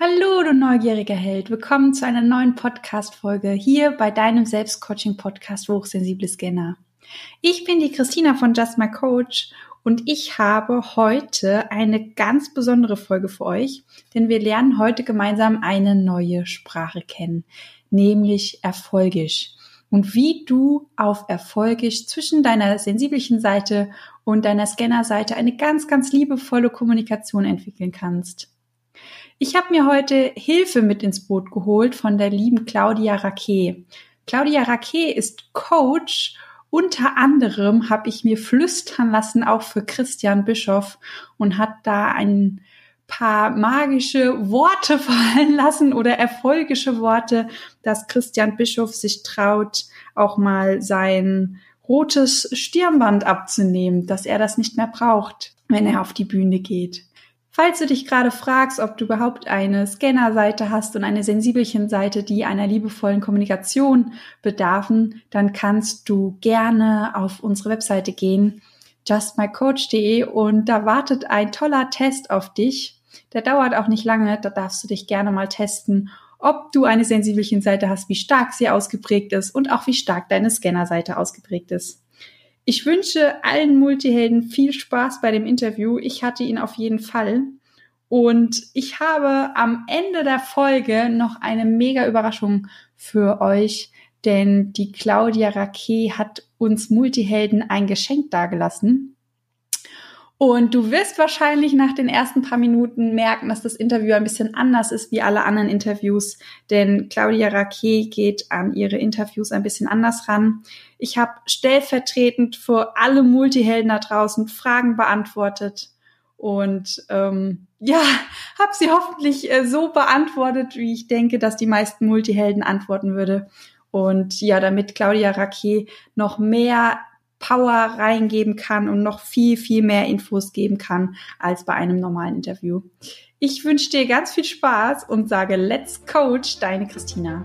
Hallo, du neugieriger Held. Willkommen zu einer neuen Podcast-Folge hier bei deinem Selbstcoaching-Podcast Hochsensible Scanner. Ich bin die Christina von Just My Coach und ich habe heute eine ganz besondere Folge für euch, denn wir lernen heute gemeinsam eine neue Sprache kennen, nämlich Erfolgisch. Und wie du auf Erfolgisch zwischen deiner sensiblichen Seite und deiner Scanner-Seite eine ganz, ganz liebevolle Kommunikation entwickeln kannst. Ich habe mir heute Hilfe mit ins Boot geholt von der lieben Claudia Raquet. Claudia Raquet ist Coach. Unter anderem habe ich mir flüstern lassen, auch für Christian Bischoff und hat da ein paar magische Worte fallen lassen oder erfolgische Worte, dass Christian Bischoff sich traut, auch mal sein rotes Stirnband abzunehmen, dass er das nicht mehr braucht, wenn er auf die Bühne geht. Falls du dich gerade fragst, ob du überhaupt eine Scanner-Seite hast und eine Sensibelchen-Seite, die einer liebevollen Kommunikation bedarfen, dann kannst du gerne auf unsere Webseite gehen, justmycoach.de und da wartet ein toller Test auf dich. Der dauert auch nicht lange, da darfst du dich gerne mal testen, ob du eine Sensibelchen-Seite hast, wie stark sie ausgeprägt ist und auch wie stark deine Scanner-Seite ausgeprägt ist. Ich wünsche allen Multihelden viel Spaß bei dem Interview. Ich hatte ihn auf jeden Fall. Und ich habe am Ende der Folge noch eine mega Überraschung für euch, denn die Claudia Raquet hat uns Multihelden ein Geschenk dargelassen. Und du wirst wahrscheinlich nach den ersten paar Minuten merken, dass das Interview ein bisschen anders ist wie alle anderen Interviews, denn Claudia Raquet geht an ihre Interviews ein bisschen anders ran. Ich habe stellvertretend für alle Multihelden da draußen Fragen beantwortet und ähm, ja, habe sie hoffentlich äh, so beantwortet, wie ich denke, dass die meisten Multihelden antworten würde. Und ja, damit Claudia Raquet noch mehr Power reingeben kann und noch viel, viel mehr Infos geben kann als bei einem normalen Interview. Ich wünsche dir ganz viel Spaß und sage Let's Coach, deine Christina.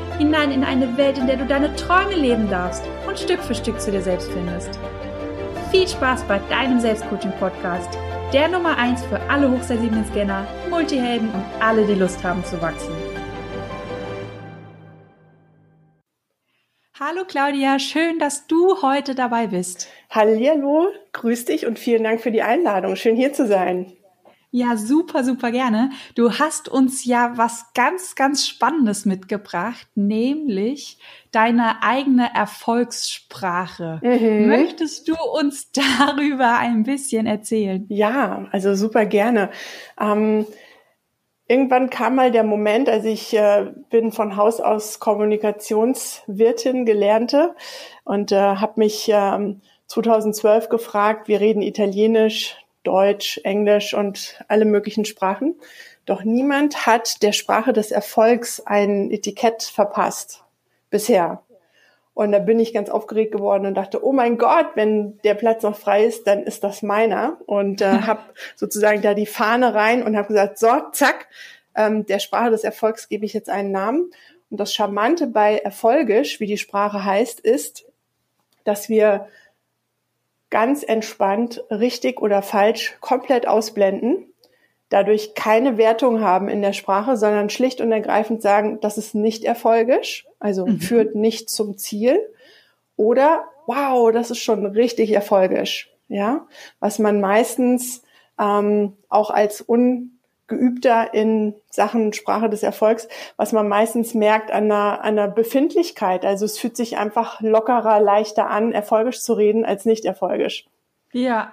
hinein in eine Welt, in der du deine Träume leben darfst und Stück für Stück zu dir selbst findest. Viel Spaß bei deinem Selbstcoaching-Podcast, der Nummer 1 für alle hochsensiblen Scanner, Multihelden und alle, die Lust haben zu wachsen. Hallo Claudia, schön, dass du heute dabei bist. Hallo, grüß dich und vielen Dank für die Einladung. Schön hier zu sein. Ja, super, super gerne. Du hast uns ja was ganz, ganz Spannendes mitgebracht, nämlich deine eigene Erfolgssprache. Mhm. Möchtest du uns darüber ein bisschen erzählen? Ja, also super gerne. Ähm, irgendwann kam mal der Moment, also ich äh, bin von Haus aus Kommunikationswirtin gelernte und äh, habe mich ähm, 2012 gefragt, wir reden Italienisch, Deutsch, Englisch und alle möglichen Sprachen. Doch niemand hat der Sprache des Erfolgs ein Etikett verpasst bisher. Und da bin ich ganz aufgeregt geworden und dachte, oh mein Gott, wenn der Platz noch frei ist, dann ist das meiner. Und äh, habe sozusagen da die Fahne rein und habe gesagt, so, zack, ähm, der Sprache des Erfolgs gebe ich jetzt einen Namen. Und das Charmante bei Erfolgisch, wie die Sprache heißt, ist, dass wir ganz entspannt richtig oder falsch komplett ausblenden, dadurch keine Wertung haben in der Sprache, sondern schlicht und ergreifend sagen, das ist nicht erfolgisch, also mhm. führt nicht zum Ziel oder wow, das ist schon richtig erfolgisch, ja, was man meistens ähm, auch als ungeübter in Sachen Sprache des Erfolgs, was man meistens merkt an einer, an einer Befindlichkeit. Also es fühlt sich einfach lockerer, leichter an, erfolgisch zu reden als nicht erfolgisch. Ja.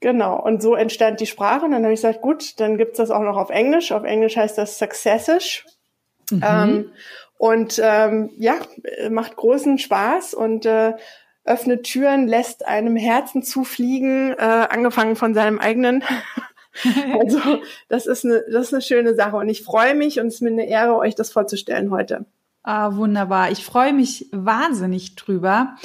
Genau, und so entstand die Sprache. Und dann habe ich gesagt, gut, dann gibt's das auch noch auf Englisch. Auf Englisch heißt das Successish. Mhm. Ähm, und ähm, ja, macht großen Spaß und äh, öffnet Türen, lässt einem Herzen zufliegen, äh, angefangen von seinem eigenen. also das ist, eine, das ist eine schöne Sache und ich freue mich und es ist mir eine Ehre, euch das vorzustellen heute. Ah, wunderbar. Ich freue mich wahnsinnig drüber.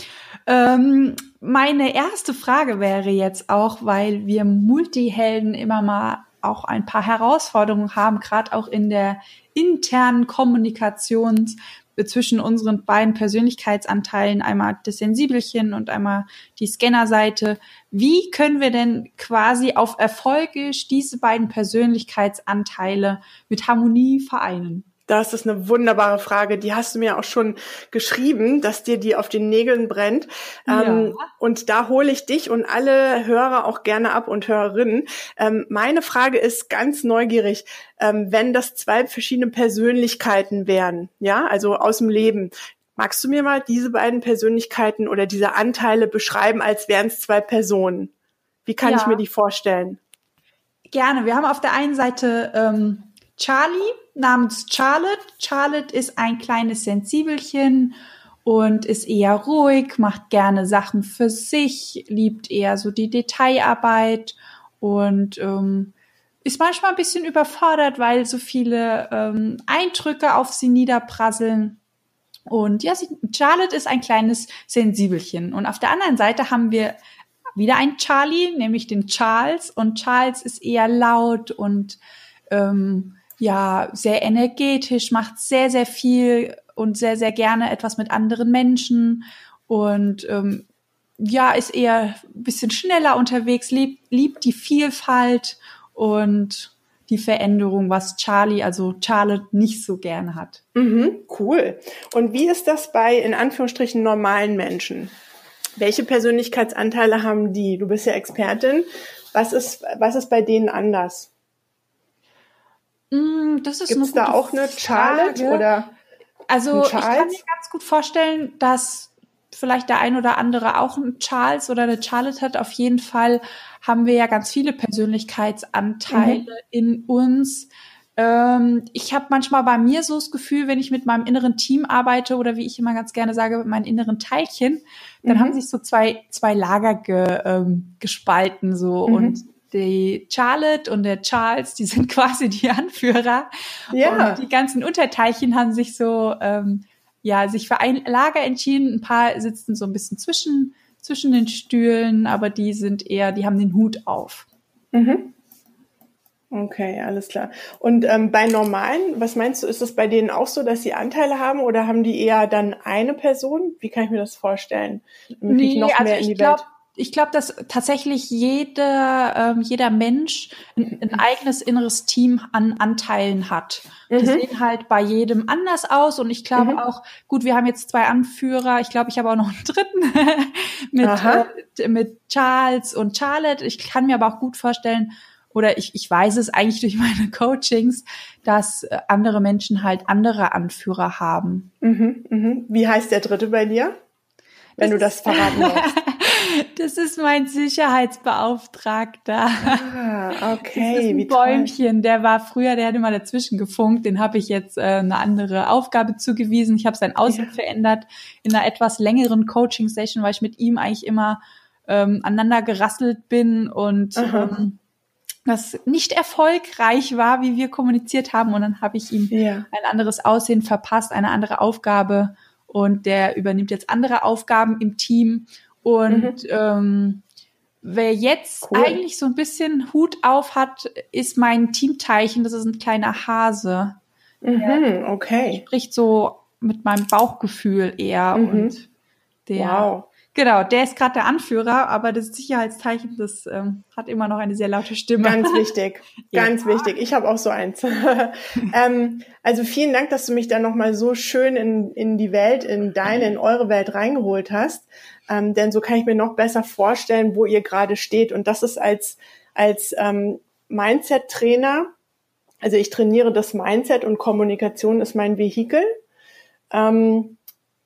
Ähm, meine erste Frage wäre jetzt auch, weil wir Multihelden immer mal auch ein paar Herausforderungen haben, gerade auch in der internen Kommunikation zwischen unseren beiden Persönlichkeitsanteilen, einmal das Sensibelchen und einmal die Scannerseite. Wie können wir denn quasi auf Erfolge diese beiden Persönlichkeitsanteile mit Harmonie vereinen? Das ist eine wunderbare Frage. Die hast du mir auch schon geschrieben, dass dir die auf den Nägeln brennt. Ja. Ähm, und da hole ich dich und alle Hörer auch gerne ab und Hörerinnen. Ähm, meine Frage ist ganz neugierig, ähm, wenn das zwei verschiedene Persönlichkeiten wären, ja, also aus dem Leben. Magst du mir mal diese beiden Persönlichkeiten oder diese Anteile beschreiben, als wären es zwei Personen? Wie kann ja. ich mir die vorstellen? Gerne. Wir haben auf der einen Seite ähm, Charlie namens Charlotte. Charlotte ist ein kleines Sensibelchen und ist eher ruhig, macht gerne Sachen für sich, liebt eher so die Detailarbeit und ähm, ist manchmal ein bisschen überfordert, weil so viele ähm, Eindrücke auf sie niederprasseln. Und ja, sie, Charlotte ist ein kleines Sensibelchen. Und auf der anderen Seite haben wir wieder einen Charlie, nämlich den Charles. Und Charles ist eher laut und ähm, ja sehr energetisch, macht sehr, sehr viel und sehr, sehr gerne etwas mit anderen Menschen und ähm, ja, ist eher ein bisschen schneller unterwegs, liebt, liebt die Vielfalt und die Veränderung, was Charlie, also Charlotte, nicht so gerne hat. Mhm, cool. Und wie ist das bei, in Anführungsstrichen, normalen Menschen? Welche Persönlichkeitsanteile haben die? Du bist ja Expertin. Was ist, was ist bei denen anders? Mm, das ist Gibt's da auch eine Charlotte Frage. oder? Also ich kann mir ganz gut vorstellen, dass vielleicht der ein oder andere auch einen Charles oder eine Charlotte hat. Auf jeden Fall haben wir ja ganz viele Persönlichkeitsanteile mhm. in uns. Ähm, ich habe manchmal bei mir so das Gefühl, wenn ich mit meinem inneren Team arbeite oder wie ich immer ganz gerne sage, mit meinen inneren Teilchen, dann mhm. haben sich so zwei, zwei Lager ge, ähm, gespalten so mhm. und die Charlotte und der Charles, die sind quasi die Anführer. Ja. Und die ganzen Unterteilchen haben sich so, ähm, ja, sich für ein Lager entschieden. Ein paar sitzen so ein bisschen zwischen, zwischen den Stühlen, aber die sind eher, die haben den Hut auf. Mhm. Okay, alles klar. Und ähm, bei normalen, was meinst du, ist es bei denen auch so, dass sie Anteile haben oder haben die eher dann eine Person? Wie kann ich mir das vorstellen? Nee, noch also mehr in die glaub, Welt ich glaube, dass tatsächlich jeder, ähm, jeder Mensch ein, ein, eigenes inneres Team an Anteilen hat. Die mhm. sehen halt bei jedem anders aus und ich glaube mhm. auch, gut, wir haben jetzt zwei Anführer, ich glaube, ich habe auch noch einen dritten mit, äh, mit Charles und Charlotte. Ich kann mir aber auch gut vorstellen, oder ich, ich weiß es eigentlich durch meine Coachings, dass äh, andere Menschen halt andere Anführer haben. Mhm, mhm. Wie heißt der dritte bei dir? Wenn das du das verraten willst. Das ist mein Sicherheitsbeauftragter. Ah, okay. Das ist ein Wie Bäumchen, toll. der war früher, der hat immer dazwischen gefunkt, den habe ich jetzt äh, eine andere Aufgabe zugewiesen. Ich habe sein Aussehen ja. verändert in einer etwas längeren Coaching-Session, weil ich mit ihm eigentlich immer ähm, aneinander gerasselt bin und ähm, das nicht erfolgreich war, wie wir kommuniziert haben. Und dann habe ich ihm ja. ein anderes Aussehen verpasst, eine andere Aufgabe. Und der übernimmt jetzt andere Aufgaben im Team. Und mhm. ähm, wer jetzt cool. eigentlich so ein bisschen Hut auf hat, ist mein Teamteilchen. Das ist ein kleiner Hase. Mhm, okay. Spricht so mit meinem Bauchgefühl eher. Mhm. Und der, wow. Genau, der ist gerade der Anführer, aber das Sicherheitsteilchen, das ähm, hat immer noch eine sehr laute Stimme. Ganz wichtig, ganz ja. wichtig. Ich habe auch so eins. ähm, also vielen Dank, dass du mich da nochmal so schön in, in die Welt, in deine, in eure Welt reingeholt hast ähm, denn so kann ich mir noch besser vorstellen, wo ihr gerade steht. Und das ist als, als ähm, Mindset-Trainer, also ich trainiere das Mindset und Kommunikation ist mein Vehikel, ähm,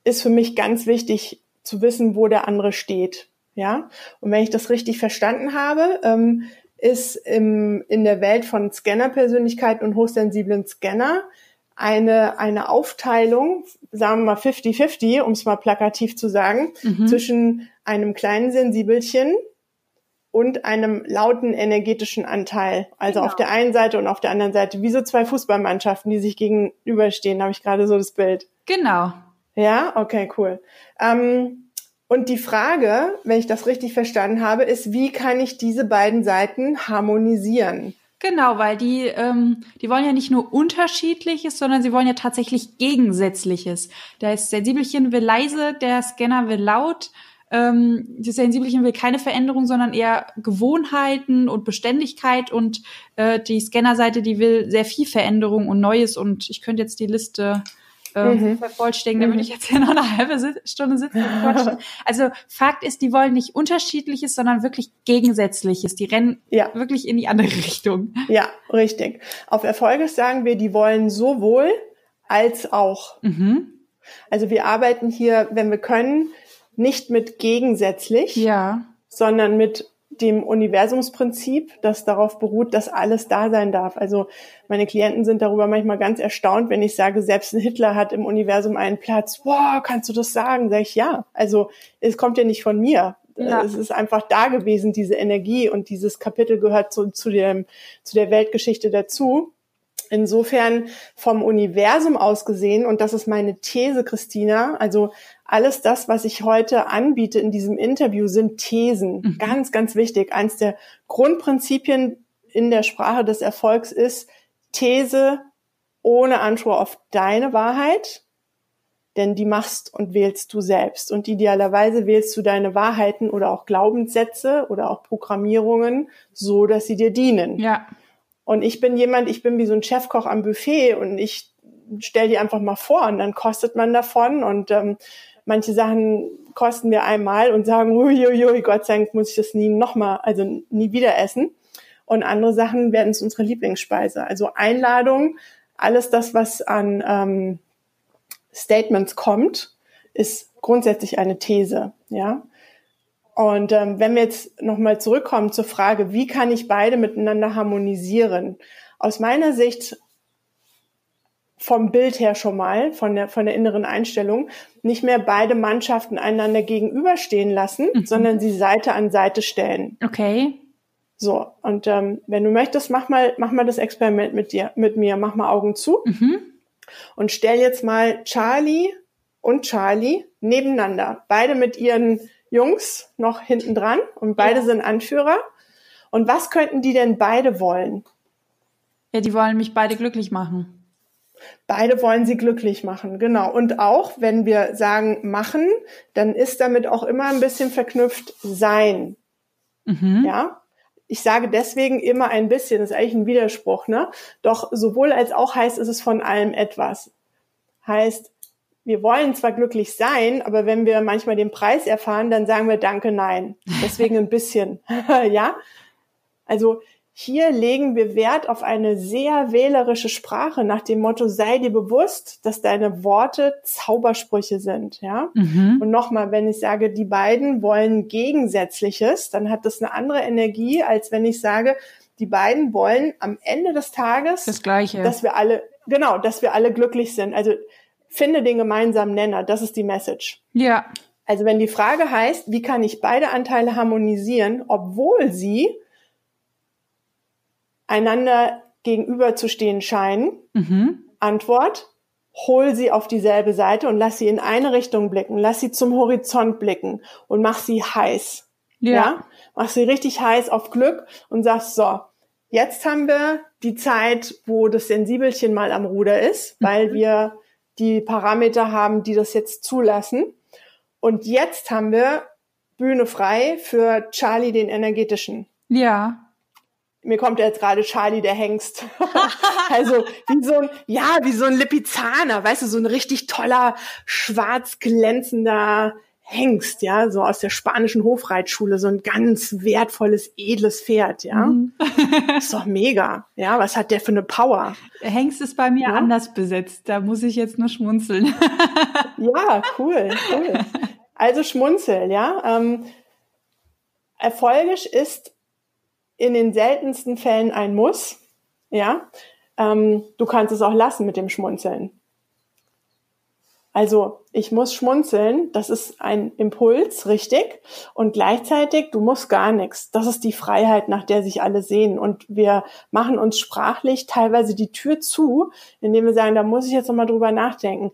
ist für mich ganz wichtig zu wissen, wo der andere steht. Ja, und wenn ich das richtig verstanden habe, ähm, ist im, in der Welt von Scanner-Persönlichkeiten und hochsensiblen Scanner eine, eine Aufteilung, sagen wir mal 50-50, um es mal plakativ zu sagen, mhm. zwischen einem kleinen Sensibelchen und einem lauten energetischen Anteil. Also genau. auf der einen Seite und auf der anderen Seite, wie so zwei Fußballmannschaften, die sich gegenüberstehen, habe ich gerade so das Bild. Genau. Ja, okay, cool. Ähm, und die Frage, wenn ich das richtig verstanden habe, ist, wie kann ich diese beiden Seiten harmonisieren? Genau, weil die, ähm, die wollen ja nicht nur unterschiedliches, sondern sie wollen ja tatsächlich Gegensätzliches. Das Sensibelchen will leise, der Scanner will laut. Ähm, das Sensibelchen will keine Veränderung, sondern eher Gewohnheiten und Beständigkeit. Und äh, die Scannerseite, die will sehr viel Veränderung und Neues. Und ich könnte jetzt die Liste äh, mhm. vervollständigen, da würde mhm. ich jetzt hier noch eine halbe Stunde sitzen. also Fakt ist, die wollen nicht Unterschiedliches, sondern wirklich Gegensätzliches. Die rennen ja. wirklich in die andere Richtung. Ja, richtig. Auf Erfolges sagen wir, die wollen sowohl als auch. Mhm. Also wir arbeiten hier, wenn wir können, nicht mit gegensätzlich, ja. sondern mit dem Universumsprinzip, das darauf beruht, dass alles da sein darf. Also meine Klienten sind darüber manchmal ganz erstaunt, wenn ich sage, selbst ein Hitler hat im Universum einen Platz. Wow, kannst du das sagen? Sag ich ja. Also es kommt ja nicht von mir. Ja. Es ist einfach da gewesen, diese Energie und dieses Kapitel gehört zu, zu, dem, zu der Weltgeschichte dazu. Insofern vom Universum aus gesehen, und das ist meine These, Christina, also alles das, was ich heute anbiete in diesem Interview, sind Thesen. Mhm. Ganz, ganz wichtig. Eins der Grundprinzipien in der Sprache des Erfolgs ist These ohne Anspruch auf deine Wahrheit, denn die machst und wählst du selbst. Und idealerweise wählst du deine Wahrheiten oder auch Glaubenssätze oder auch Programmierungen so, dass sie dir dienen. Ja. Und ich bin jemand, ich bin wie so ein Chefkoch am Buffet und ich stell die einfach mal vor und dann kostet man davon und ähm, Manche Sachen kosten wir einmal und sagen, uiuiui, Gott sei Dank muss ich das nie nochmal, also nie wieder essen. Und andere Sachen werden zu unserer Lieblingsspeise. Also Einladung, alles das, was an ähm, Statements kommt, ist grundsätzlich eine These, ja. Und ähm, wenn wir jetzt nochmal zurückkommen zur Frage, wie kann ich beide miteinander harmonisieren? Aus meiner Sicht vom Bild her schon mal, von der, von der inneren Einstellung, nicht mehr beide Mannschaften einander gegenüberstehen lassen, mhm. sondern sie Seite an Seite stellen. Okay. So, und ähm, wenn du möchtest, mach mal, mach mal das Experiment mit dir, mit mir, mach mal Augen zu mhm. und stell jetzt mal Charlie und Charlie nebeneinander. Beide mit ihren Jungs noch hinten dran und beide ja. sind Anführer. Und was könnten die denn beide wollen? Ja, die wollen mich beide glücklich machen. Beide wollen sie glücklich machen, genau. Und auch, wenn wir sagen machen, dann ist damit auch immer ein bisschen verknüpft sein. Mhm. Ja. Ich sage deswegen immer ein bisschen, das ist eigentlich ein Widerspruch, ne? Doch sowohl als auch heißt, ist es von allem etwas. Heißt, wir wollen zwar glücklich sein, aber wenn wir manchmal den Preis erfahren, dann sagen wir Danke, nein. Deswegen ein bisschen. ja. Also hier legen wir Wert auf eine sehr wählerische Sprache nach dem Motto, sei dir bewusst, dass deine Worte Zaubersprüche sind, ja. Mhm. Und nochmal, wenn ich sage, die beiden wollen Gegensätzliches, dann hat das eine andere Energie, als wenn ich sage, die beiden wollen am Ende des Tages das Gleiche, dass wir alle, genau, dass wir alle glücklich sind. Also finde den gemeinsamen Nenner, das ist die Message. Ja. Also wenn die Frage heißt, wie kann ich beide Anteile harmonisieren, obwohl sie einander gegenüberzustehen scheinen. Mhm. Antwort, hol sie auf dieselbe Seite und lass sie in eine Richtung blicken, lass sie zum Horizont blicken und mach sie heiß. Ja. ja? Mach sie richtig heiß auf Glück und sagst so, jetzt haben wir die Zeit, wo das Sensibelchen mal am Ruder ist, mhm. weil wir die Parameter haben, die das jetzt zulassen. Und jetzt haben wir Bühne frei für Charlie den energetischen. Ja mir kommt jetzt gerade Charlie der Hengst. also wie so ein, ja, wie so ein Lipizzaner, weißt du, so ein richtig toller, schwarz glänzender Hengst, ja, so aus der spanischen Hofreitschule, so ein ganz wertvolles, edles Pferd, ja. Mhm. ist doch mega. Ja, was hat der für eine Power? Hengst ist bei mir ja? anders besetzt, da muss ich jetzt nur schmunzeln. ja, cool, cool. Also schmunzeln, ja. Ähm, erfolgisch ist in den seltensten Fällen ein Muss. Ja, ähm, du kannst es auch lassen mit dem Schmunzeln. Also ich muss schmunzeln, das ist ein Impuls, richtig. Und gleichzeitig, du musst gar nichts. Das ist die Freiheit, nach der sich alle sehen. Und wir machen uns sprachlich teilweise die Tür zu, indem wir sagen, da muss ich jetzt nochmal drüber nachdenken.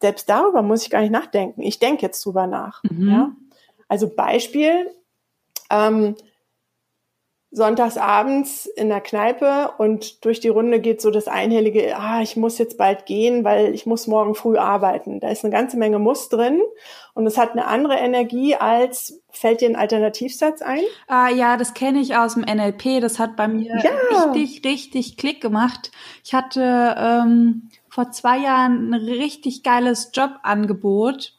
Selbst darüber muss ich gar nicht nachdenken. Ich denke jetzt drüber nach. Mhm. Ja? Also Beispiel, ähm, sonntags abends in der Kneipe und durch die Runde geht so das einhellige, ah, ich muss jetzt bald gehen, weil ich muss morgen früh arbeiten. Da ist eine ganze Menge Muss drin und es hat eine andere Energie als, fällt dir ein Alternativsatz ein? Ah, ja, das kenne ich aus dem NLP. Das hat bei mir ja. richtig, richtig Klick gemacht. Ich hatte ähm, vor zwei Jahren ein richtig geiles Jobangebot,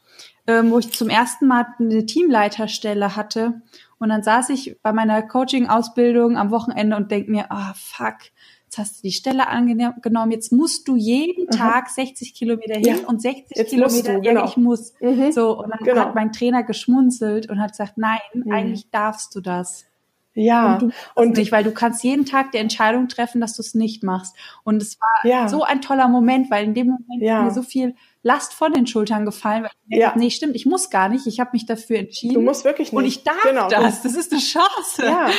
ähm, wo ich zum ersten Mal eine Teamleiterstelle hatte und dann saß ich bei meiner Coaching-Ausbildung am Wochenende und denk mir, ah, oh, fuck, jetzt hast du die Stelle angenommen, jetzt musst du jeden mhm. Tag 60 Kilometer hin ja. und 60 jetzt Kilometer, du, genau. ja, ich muss. Mhm. So, und dann genau. hat mein Trainer geschmunzelt und hat gesagt, nein, mhm. eigentlich darfst du das. Ja. Und, und nicht, weil du kannst jeden Tag die Entscheidung treffen, dass du es nicht machst. Und es war ja. so ein toller Moment, weil in dem Moment ja. mir so viel Last von den Schultern gefallen. Weil ich ja. Denke, nee, stimmt, ich muss gar nicht. Ich habe mich dafür entschieden. Du musst wirklich nicht. Und ich darf genau. das. Das ist eine Chance. Ja.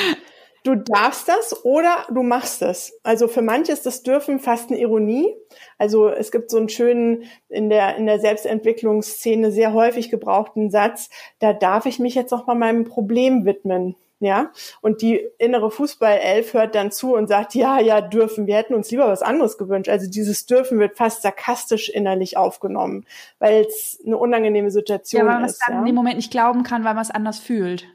Du darfst das oder du machst es. Also für manche ist das Dürfen fast eine Ironie. Also es gibt so einen schönen, in der, in der Selbstentwicklungsszene sehr häufig gebrauchten Satz, da darf ich mich jetzt auch mal meinem Problem widmen ja, und die innere Fußballelf hört dann zu und sagt, ja, ja, dürfen, wir hätten uns lieber was anderes gewünscht. Also dieses dürfen wird fast sarkastisch innerlich aufgenommen, weil es eine unangenehme Situation ist. Ja, weil man es dann ja? in dem Moment nicht glauben kann, weil man es anders fühlt.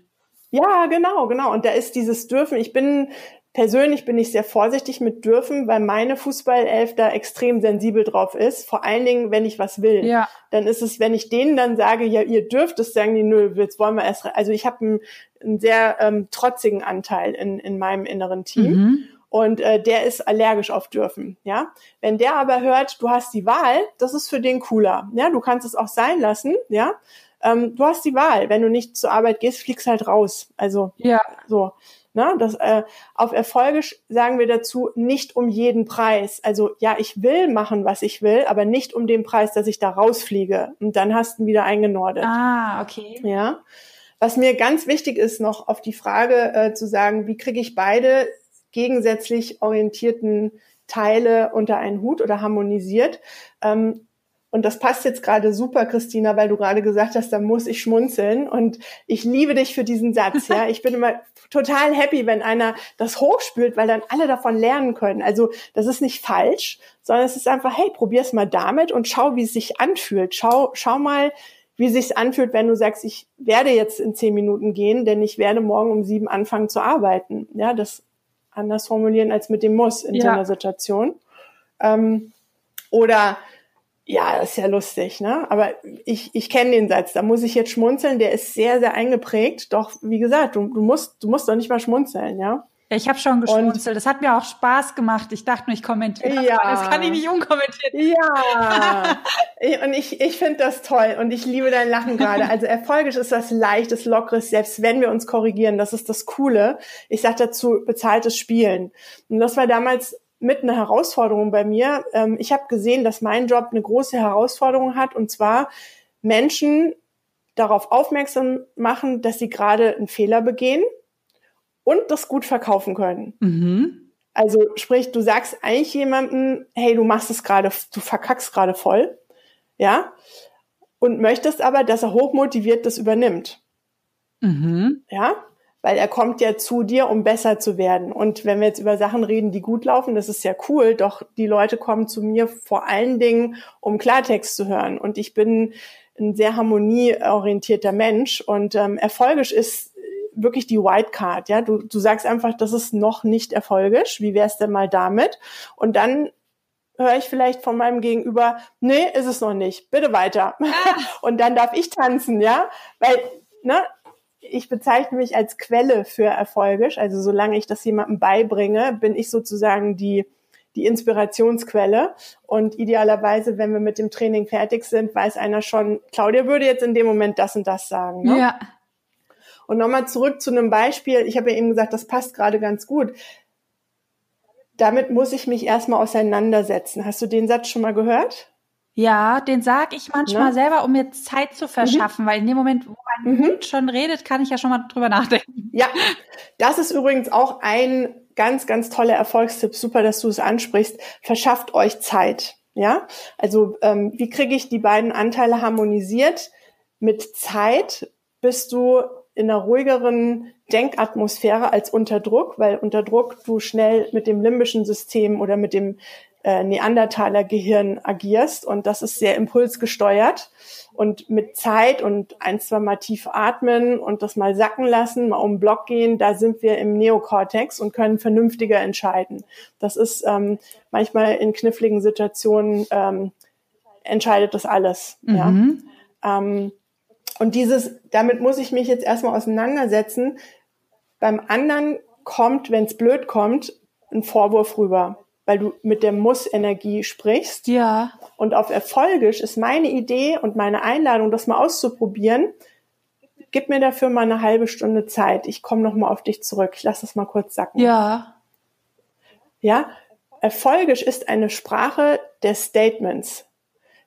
Ja, genau, genau. Und da ist dieses Dürfen. Ich bin Persönlich bin ich sehr vorsichtig mit dürfen, weil meine Fußballelf da extrem sensibel drauf ist. Vor allen Dingen, wenn ich was will. Ja. Dann ist es, wenn ich denen dann sage, ja, ihr dürft es, sagen die, nö, jetzt wollen wir erst. Also ich habe einen, einen, sehr ähm, trotzigen Anteil in, in meinem inneren Team. Mhm. Und äh, der ist allergisch auf dürfen, ja. Wenn der aber hört, du hast die Wahl, das ist für den cooler, ja. Du kannst es auch sein lassen, ja. Ähm, du hast die Wahl. Wenn du nicht zur Arbeit gehst, fliegst halt raus. Also ja. so. Ne? Das, äh, auf Erfolgisch sagen wir dazu nicht um jeden Preis. Also ja, ich will machen, was ich will, aber nicht um den Preis, dass ich da rausfliege. Und dann hast du ihn wieder eingenordet. Ah, okay. Ja. Was mir ganz wichtig ist, noch auf die Frage äh, zu sagen, wie kriege ich beide gegensätzlich orientierten Teile unter einen Hut oder harmonisiert. Ähm, und das passt jetzt gerade super, Christina, weil du gerade gesagt hast, da muss ich schmunzeln. Und ich liebe dich für diesen Satz. Ja, ich bin immer total happy, wenn einer das hochspült, weil dann alle davon lernen können. Also das ist nicht falsch, sondern es ist einfach, hey, probier's mal damit und schau, wie es sich anfühlt. Schau, schau mal, wie es sich anfühlt, wenn du sagst, ich werde jetzt in zehn Minuten gehen, denn ich werde morgen um sieben anfangen zu arbeiten. Ja, das anders formulieren als mit dem Muss in ja. so einer Situation. Ähm, oder ja, das ist ja lustig, ne? Aber ich, ich kenne den Satz, da muss ich jetzt schmunzeln, der ist sehr, sehr eingeprägt. Doch, wie gesagt, du, du musst, du musst doch nicht mal schmunzeln, ja? Ja, ich habe schon geschmunzelt. Das hat mir auch Spaß gemacht. Ich dachte nur, ich kommentiere das, ja. das kann ich nicht unkommentiert. Ja, und ich, ich finde das toll und ich liebe dein Lachen gerade. Also erfolgisch ist das leichtes, lockeres, selbst wenn wir uns korrigieren. Das ist das Coole. Ich sage dazu bezahltes Spielen. Und das war damals mit einer Herausforderung bei mir. Ähm, ich habe gesehen, dass mein Job eine große Herausforderung hat und zwar Menschen darauf aufmerksam machen, dass sie gerade einen Fehler begehen und das gut verkaufen können. Mhm. Also sprich, du sagst eigentlich jemandem, hey, du machst es gerade, du verkackst gerade voll, ja, und möchtest aber, dass er hochmotiviert das übernimmt. Mhm. Ja, weil er kommt ja zu dir, um besser zu werden. Und wenn wir jetzt über Sachen reden, die gut laufen, das ist ja cool, doch die Leute kommen zu mir vor allen Dingen, um Klartext zu hören. Und ich bin ein sehr harmonieorientierter Mensch und ähm, erfolgisch ist wirklich die White ja. Du, du sagst einfach, das ist noch nicht erfolgisch. Wie wär's denn mal damit? Und dann höre ich vielleicht von meinem Gegenüber, nee, ist es noch nicht. Bitte weiter. Ah. und dann darf ich tanzen, ja, weil ne, ich bezeichne mich als Quelle für erfolgisch. Also solange ich das jemandem beibringe, bin ich sozusagen die, die Inspirationsquelle. Und idealerweise, wenn wir mit dem Training fertig sind, weiß einer schon, Claudia würde jetzt in dem Moment das und das sagen. Ne? Ja. Und nochmal zurück zu einem Beispiel. Ich habe ja eben gesagt, das passt gerade ganz gut. damit muss ich mich erstmal auseinandersetzen. Hast du den Satz schon mal gehört? Ja, den sag ich manchmal ne? selber, um mir Zeit zu verschaffen, mhm. weil in dem Moment, wo mein mhm. Schon redet, kann ich ja schon mal drüber nachdenken. Ja, das ist übrigens auch ein ganz, ganz toller Erfolgstipp. Super, dass du es ansprichst. Verschafft euch Zeit. Ja, also ähm, wie kriege ich die beiden Anteile harmonisiert? Mit Zeit bist du in einer ruhigeren Denkatmosphäre als unter Druck, weil unter Druck du schnell mit dem limbischen System oder mit dem äh, Neandertaler Gehirn agierst und das ist sehr impulsgesteuert und mit Zeit und ein, zwei Mal tief atmen und das mal sacken lassen, mal um den Block gehen, da sind wir im Neokortex und können vernünftiger entscheiden. Das ist ähm, manchmal in kniffligen Situationen ähm, entscheidet das alles. Mhm. Ja? Ähm, und dieses, damit muss ich mich jetzt erstmal auseinandersetzen. Beim anderen kommt, wenn es blöd kommt, ein Vorwurf rüber, weil du mit der Muss-Energie sprichst. Ja. Und auf Erfolgisch ist meine Idee und meine Einladung, das mal auszuprobieren. Gib mir dafür mal eine halbe Stunde Zeit. Ich komme noch mal auf dich zurück. Ich lass das mal kurz sacken. Ja. Ja. Erfolgisch ist eine Sprache der Statements.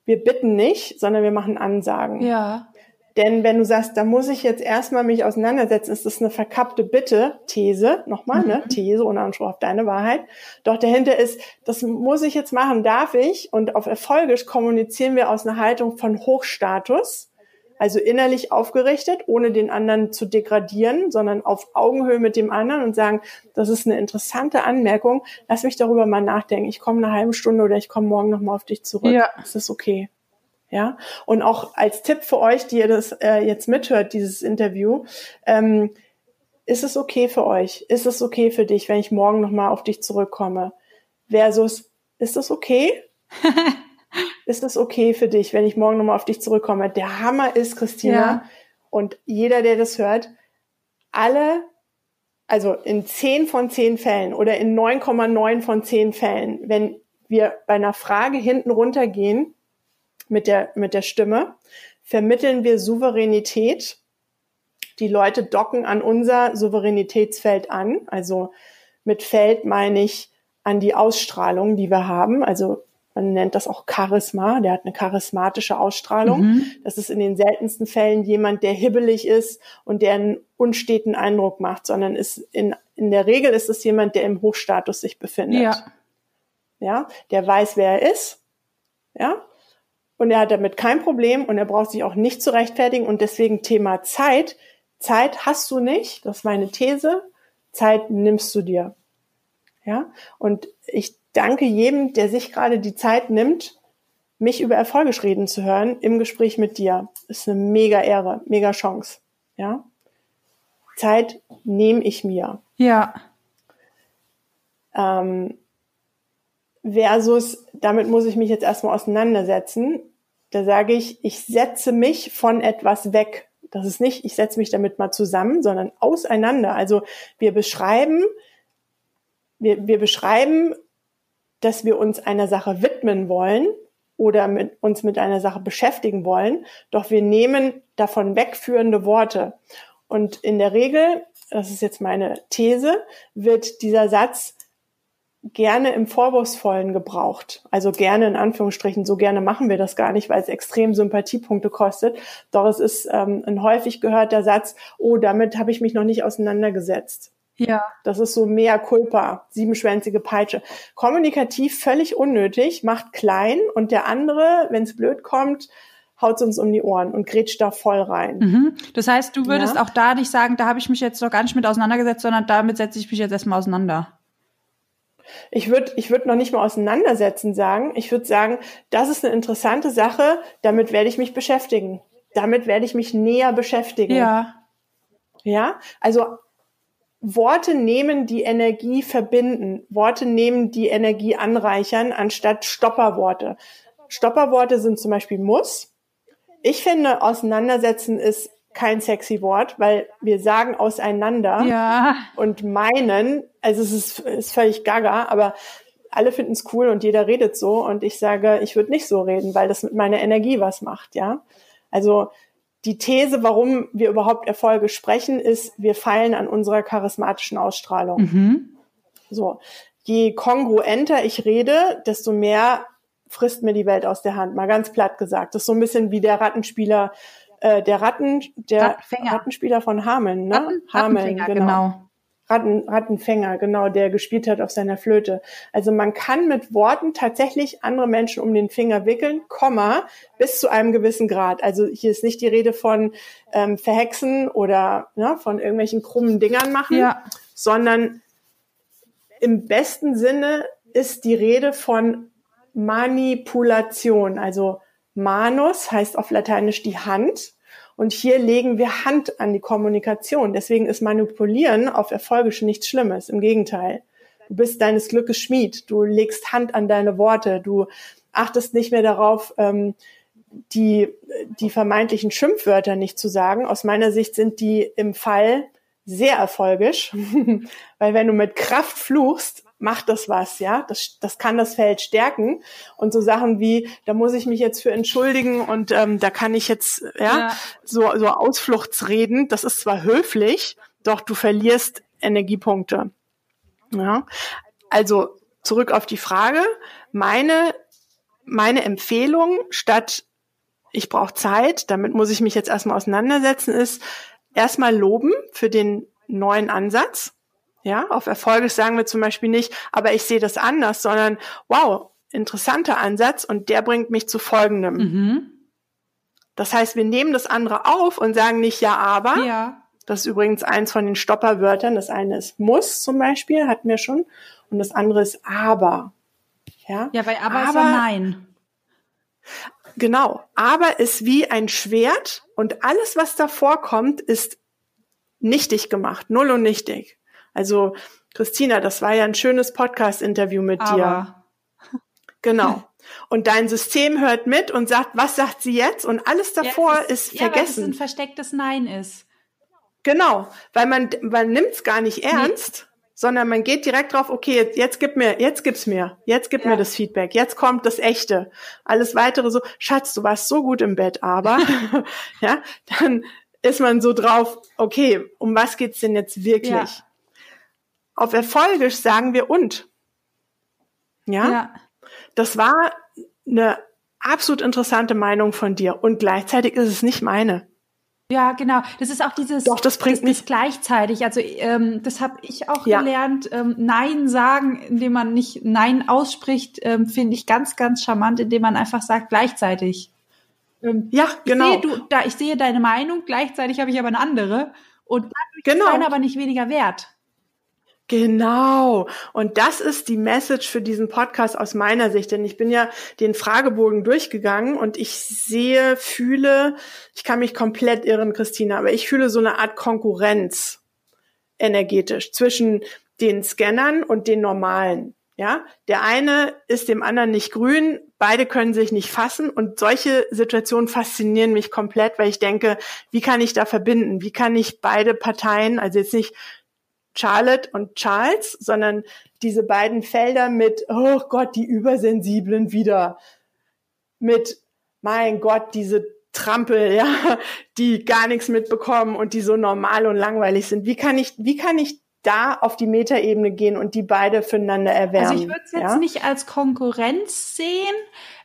Wir bitten nicht, sondern wir machen Ansagen. Ja. Denn wenn du sagst, da muss ich jetzt erstmal mich auseinandersetzen, ist das eine verkappte Bitte, These, nochmal, ne, mhm. ne, These ohne Anspruch auf deine Wahrheit. Doch dahinter ist, das muss ich jetzt machen, darf ich? Und auf Erfolgisch kommunizieren wir aus einer Haltung von Hochstatus, also innerlich aufgerichtet, ohne den anderen zu degradieren, sondern auf Augenhöhe mit dem anderen und sagen, das ist eine interessante Anmerkung, lass mich darüber mal nachdenken. Ich komme eine halbe Stunde oder ich komme morgen nochmal auf dich zurück. Ja. Ist das okay? Ja, und auch als Tipp für euch, die ihr das äh, jetzt mithört, dieses Interview, ähm, ist es okay für euch? Ist es okay für dich, wenn ich morgen nochmal auf dich zurückkomme? Versus, ist es okay? ist es okay für dich, wenn ich morgen nochmal auf dich zurückkomme? Der Hammer ist, Christina, ja. und jeder, der das hört, alle, also in 10 von 10 Fällen oder in 9,9 von 10 Fällen, wenn wir bei einer Frage hinten runtergehen, mit der, mit der Stimme, vermitteln wir Souveränität. Die Leute docken an unser Souveränitätsfeld an. Also mit Feld meine ich an die Ausstrahlung, die wir haben. Also man nennt das auch Charisma. Der hat eine charismatische Ausstrahlung. Mhm. Das ist in den seltensten Fällen jemand, der hibbelig ist und der einen unsteten Eindruck macht, sondern ist in, in der Regel ist es jemand, der im Hochstatus sich befindet. Ja. Ja, der weiß, wer er ist. Ja, und er hat damit kein Problem und er braucht sich auch nicht zu rechtfertigen. Und deswegen Thema Zeit. Zeit hast du nicht, das ist meine These. Zeit nimmst du dir. Ja, und ich danke jedem, der sich gerade die Zeit nimmt, mich über Erfolge reden zu hören im Gespräch mit dir. ist eine mega Ehre, mega Chance. Ja, Zeit nehme ich mir. Ja. Ähm, versus, damit muss ich mich jetzt erstmal auseinandersetzen. Da sage ich, ich setze mich von etwas weg. Das ist nicht, ich setze mich damit mal zusammen, sondern auseinander. Also wir beschreiben, wir, wir beschreiben, dass wir uns einer Sache widmen wollen oder mit, uns mit einer Sache beschäftigen wollen, doch wir nehmen davon wegführende Worte. Und in der Regel, das ist jetzt meine These, wird dieser Satz gerne im Vorwurfsvollen gebraucht. Also gerne in Anführungsstrichen, so gerne machen wir das gar nicht, weil es extrem Sympathiepunkte kostet. Doch es ist ähm, ein häufig gehörter Satz, oh, damit habe ich mich noch nicht auseinandergesetzt. Ja. Das ist so mehr Culpa, siebenschwänzige Peitsche. Kommunikativ völlig unnötig, macht klein und der andere, wenn es blöd kommt, haut uns um die Ohren und grätscht da voll rein. Mhm. Das heißt, du würdest ja? auch da nicht sagen, da habe ich mich jetzt noch gar nicht mit auseinandergesetzt, sondern damit setze ich mich jetzt erstmal auseinander. Ich würde ich würd noch nicht mal auseinandersetzen sagen. Ich würde sagen, das ist eine interessante Sache, damit werde ich mich beschäftigen. Damit werde ich mich näher beschäftigen. Ja. Ja, also Worte nehmen die Energie verbinden. Worte nehmen die Energie anreichern, anstatt Stopperworte. Stopperworte sind zum Beispiel muss. Ich finde, auseinandersetzen ist kein sexy Wort, weil wir sagen auseinander ja. und meinen, also es ist, ist völlig gaga, aber alle finden es cool und jeder redet so und ich sage, ich würde nicht so reden, weil das mit meiner Energie was macht, ja. Also die These, warum wir überhaupt Erfolge sprechen, ist, wir feilen an unserer charismatischen Ausstrahlung. Mhm. So. je kongruenter ich rede, desto mehr frisst mir die Welt aus der Hand, mal ganz platt gesagt. Das ist so ein bisschen wie der Rattenspieler, äh, der Ratten, der Rattenfänger. Rattenspieler von Hameln, ne? Ratten, Hameln, Rattenfänger, genau. Ratten, Rattenfänger, genau, der gespielt hat auf seiner Flöte. Also man kann mit Worten tatsächlich andere Menschen um den Finger wickeln, Komma, bis zu einem gewissen Grad. Also hier ist nicht die Rede von ähm, Verhexen oder ne, von irgendwelchen krummen Dingern machen, Ja. sondern im besten Sinne ist die Rede von Manipulation. Also Manus heißt auf Lateinisch die Hand. Und hier legen wir Hand an die Kommunikation. Deswegen ist Manipulieren auf Erfolgisch nichts Schlimmes. Im Gegenteil. Du bist deines Glückes Schmied. Du legst Hand an deine Worte. Du achtest nicht mehr darauf, ähm, die, die vermeintlichen Schimpfwörter nicht zu sagen. Aus meiner Sicht sind die im Fall sehr erfolgisch, weil wenn du mit Kraft fluchst, macht das was, ja. Das, das kann das Feld stärken. Und so Sachen wie, da muss ich mich jetzt für entschuldigen und ähm, da kann ich jetzt, ja, Ja. so, so Ausfluchtsreden, das ist zwar höflich, doch du verlierst Energiepunkte. Ja. Also zurück auf die Frage. Meine, meine Empfehlung statt ich brauche Zeit, damit muss ich mich jetzt erstmal auseinandersetzen, ist erstmal loben für den neuen Ansatz. Ja, auf Erfolge sagen wir zum Beispiel nicht, aber ich sehe das anders, sondern wow, interessanter Ansatz und der bringt mich zu folgendem. Mhm. Das heißt, wir nehmen das andere auf und sagen nicht ja, aber. Ja. Das ist übrigens eins von den Stopperwörtern. Das eine ist muss zum Beispiel, hatten wir schon. Und das andere ist aber. Ja, Ja, weil aber, ist ja nein. Genau. Aber ist wie ein Schwert und alles, was davor kommt, ist nichtig gemacht. Null und nichtig. Also, Christina, das war ja ein schönes Podcast-Interview mit dir. Aber. Genau. Und dein System hört mit und sagt, was sagt sie jetzt? Und alles davor es ist, ja, weil es vergessen. ein verstecktes Nein ist. Genau, weil man man nimmt's gar nicht ernst, sondern man geht direkt drauf, okay, jetzt, jetzt gib mir, jetzt gib's mir, jetzt gib Ja. mir das Feedback, jetzt kommt das echte. Alles weitere so, Schatz, du warst so gut im Bett, aber ja, dann ist man so drauf, okay, um was geht's denn jetzt wirklich? Ja. Auf Erfolgisch sagen wir und. Ja? Ja. Das war eine absolut interessante Meinung von dir und gleichzeitig ist es nicht meine. Ja, genau. Das ist auch dieses Doch, das bringt das, mich- gleichzeitig. Also ähm, das habe ich auch Ja. gelernt. Ähm, Nein sagen, indem man nicht Nein ausspricht, ähm, finde ich ganz, ganz charmant, indem man einfach sagt gleichzeitig. Ähm, Ja, genau. Ich sehe, du, da, ich sehe deine Meinung, gleichzeitig habe ich aber eine andere und dadurch Genau. ist deine aber nicht weniger wert. Genau. Und das ist die Message für diesen Podcast aus meiner Sicht. Denn ich bin ja den Fragebogen durchgegangen und ich sehe, fühle, ich kann mich komplett irren, Christina, aber ich fühle so eine Art Konkurrenz energetisch zwischen den Scannern und den normalen. Ja, der eine ist dem anderen nicht grün, beide können sich nicht fassen und solche Situationen faszinieren mich komplett, weil ich denke, wie kann ich da verbinden? Wie kann ich beide Parteien, also jetzt nicht Charlotte und Charles, sondern diese beiden Felder mit, oh Gott, die Übersensiblen wieder, mit, mein Gott, diese Trampel, ja, die gar nichts mitbekommen und die so normal und langweilig sind. Wie kann ich, wie kann ich da auf die Metaebene gehen und die beide füreinander erwärmen? Also ich würde es jetzt ja? nicht als Konkurrenz sehen.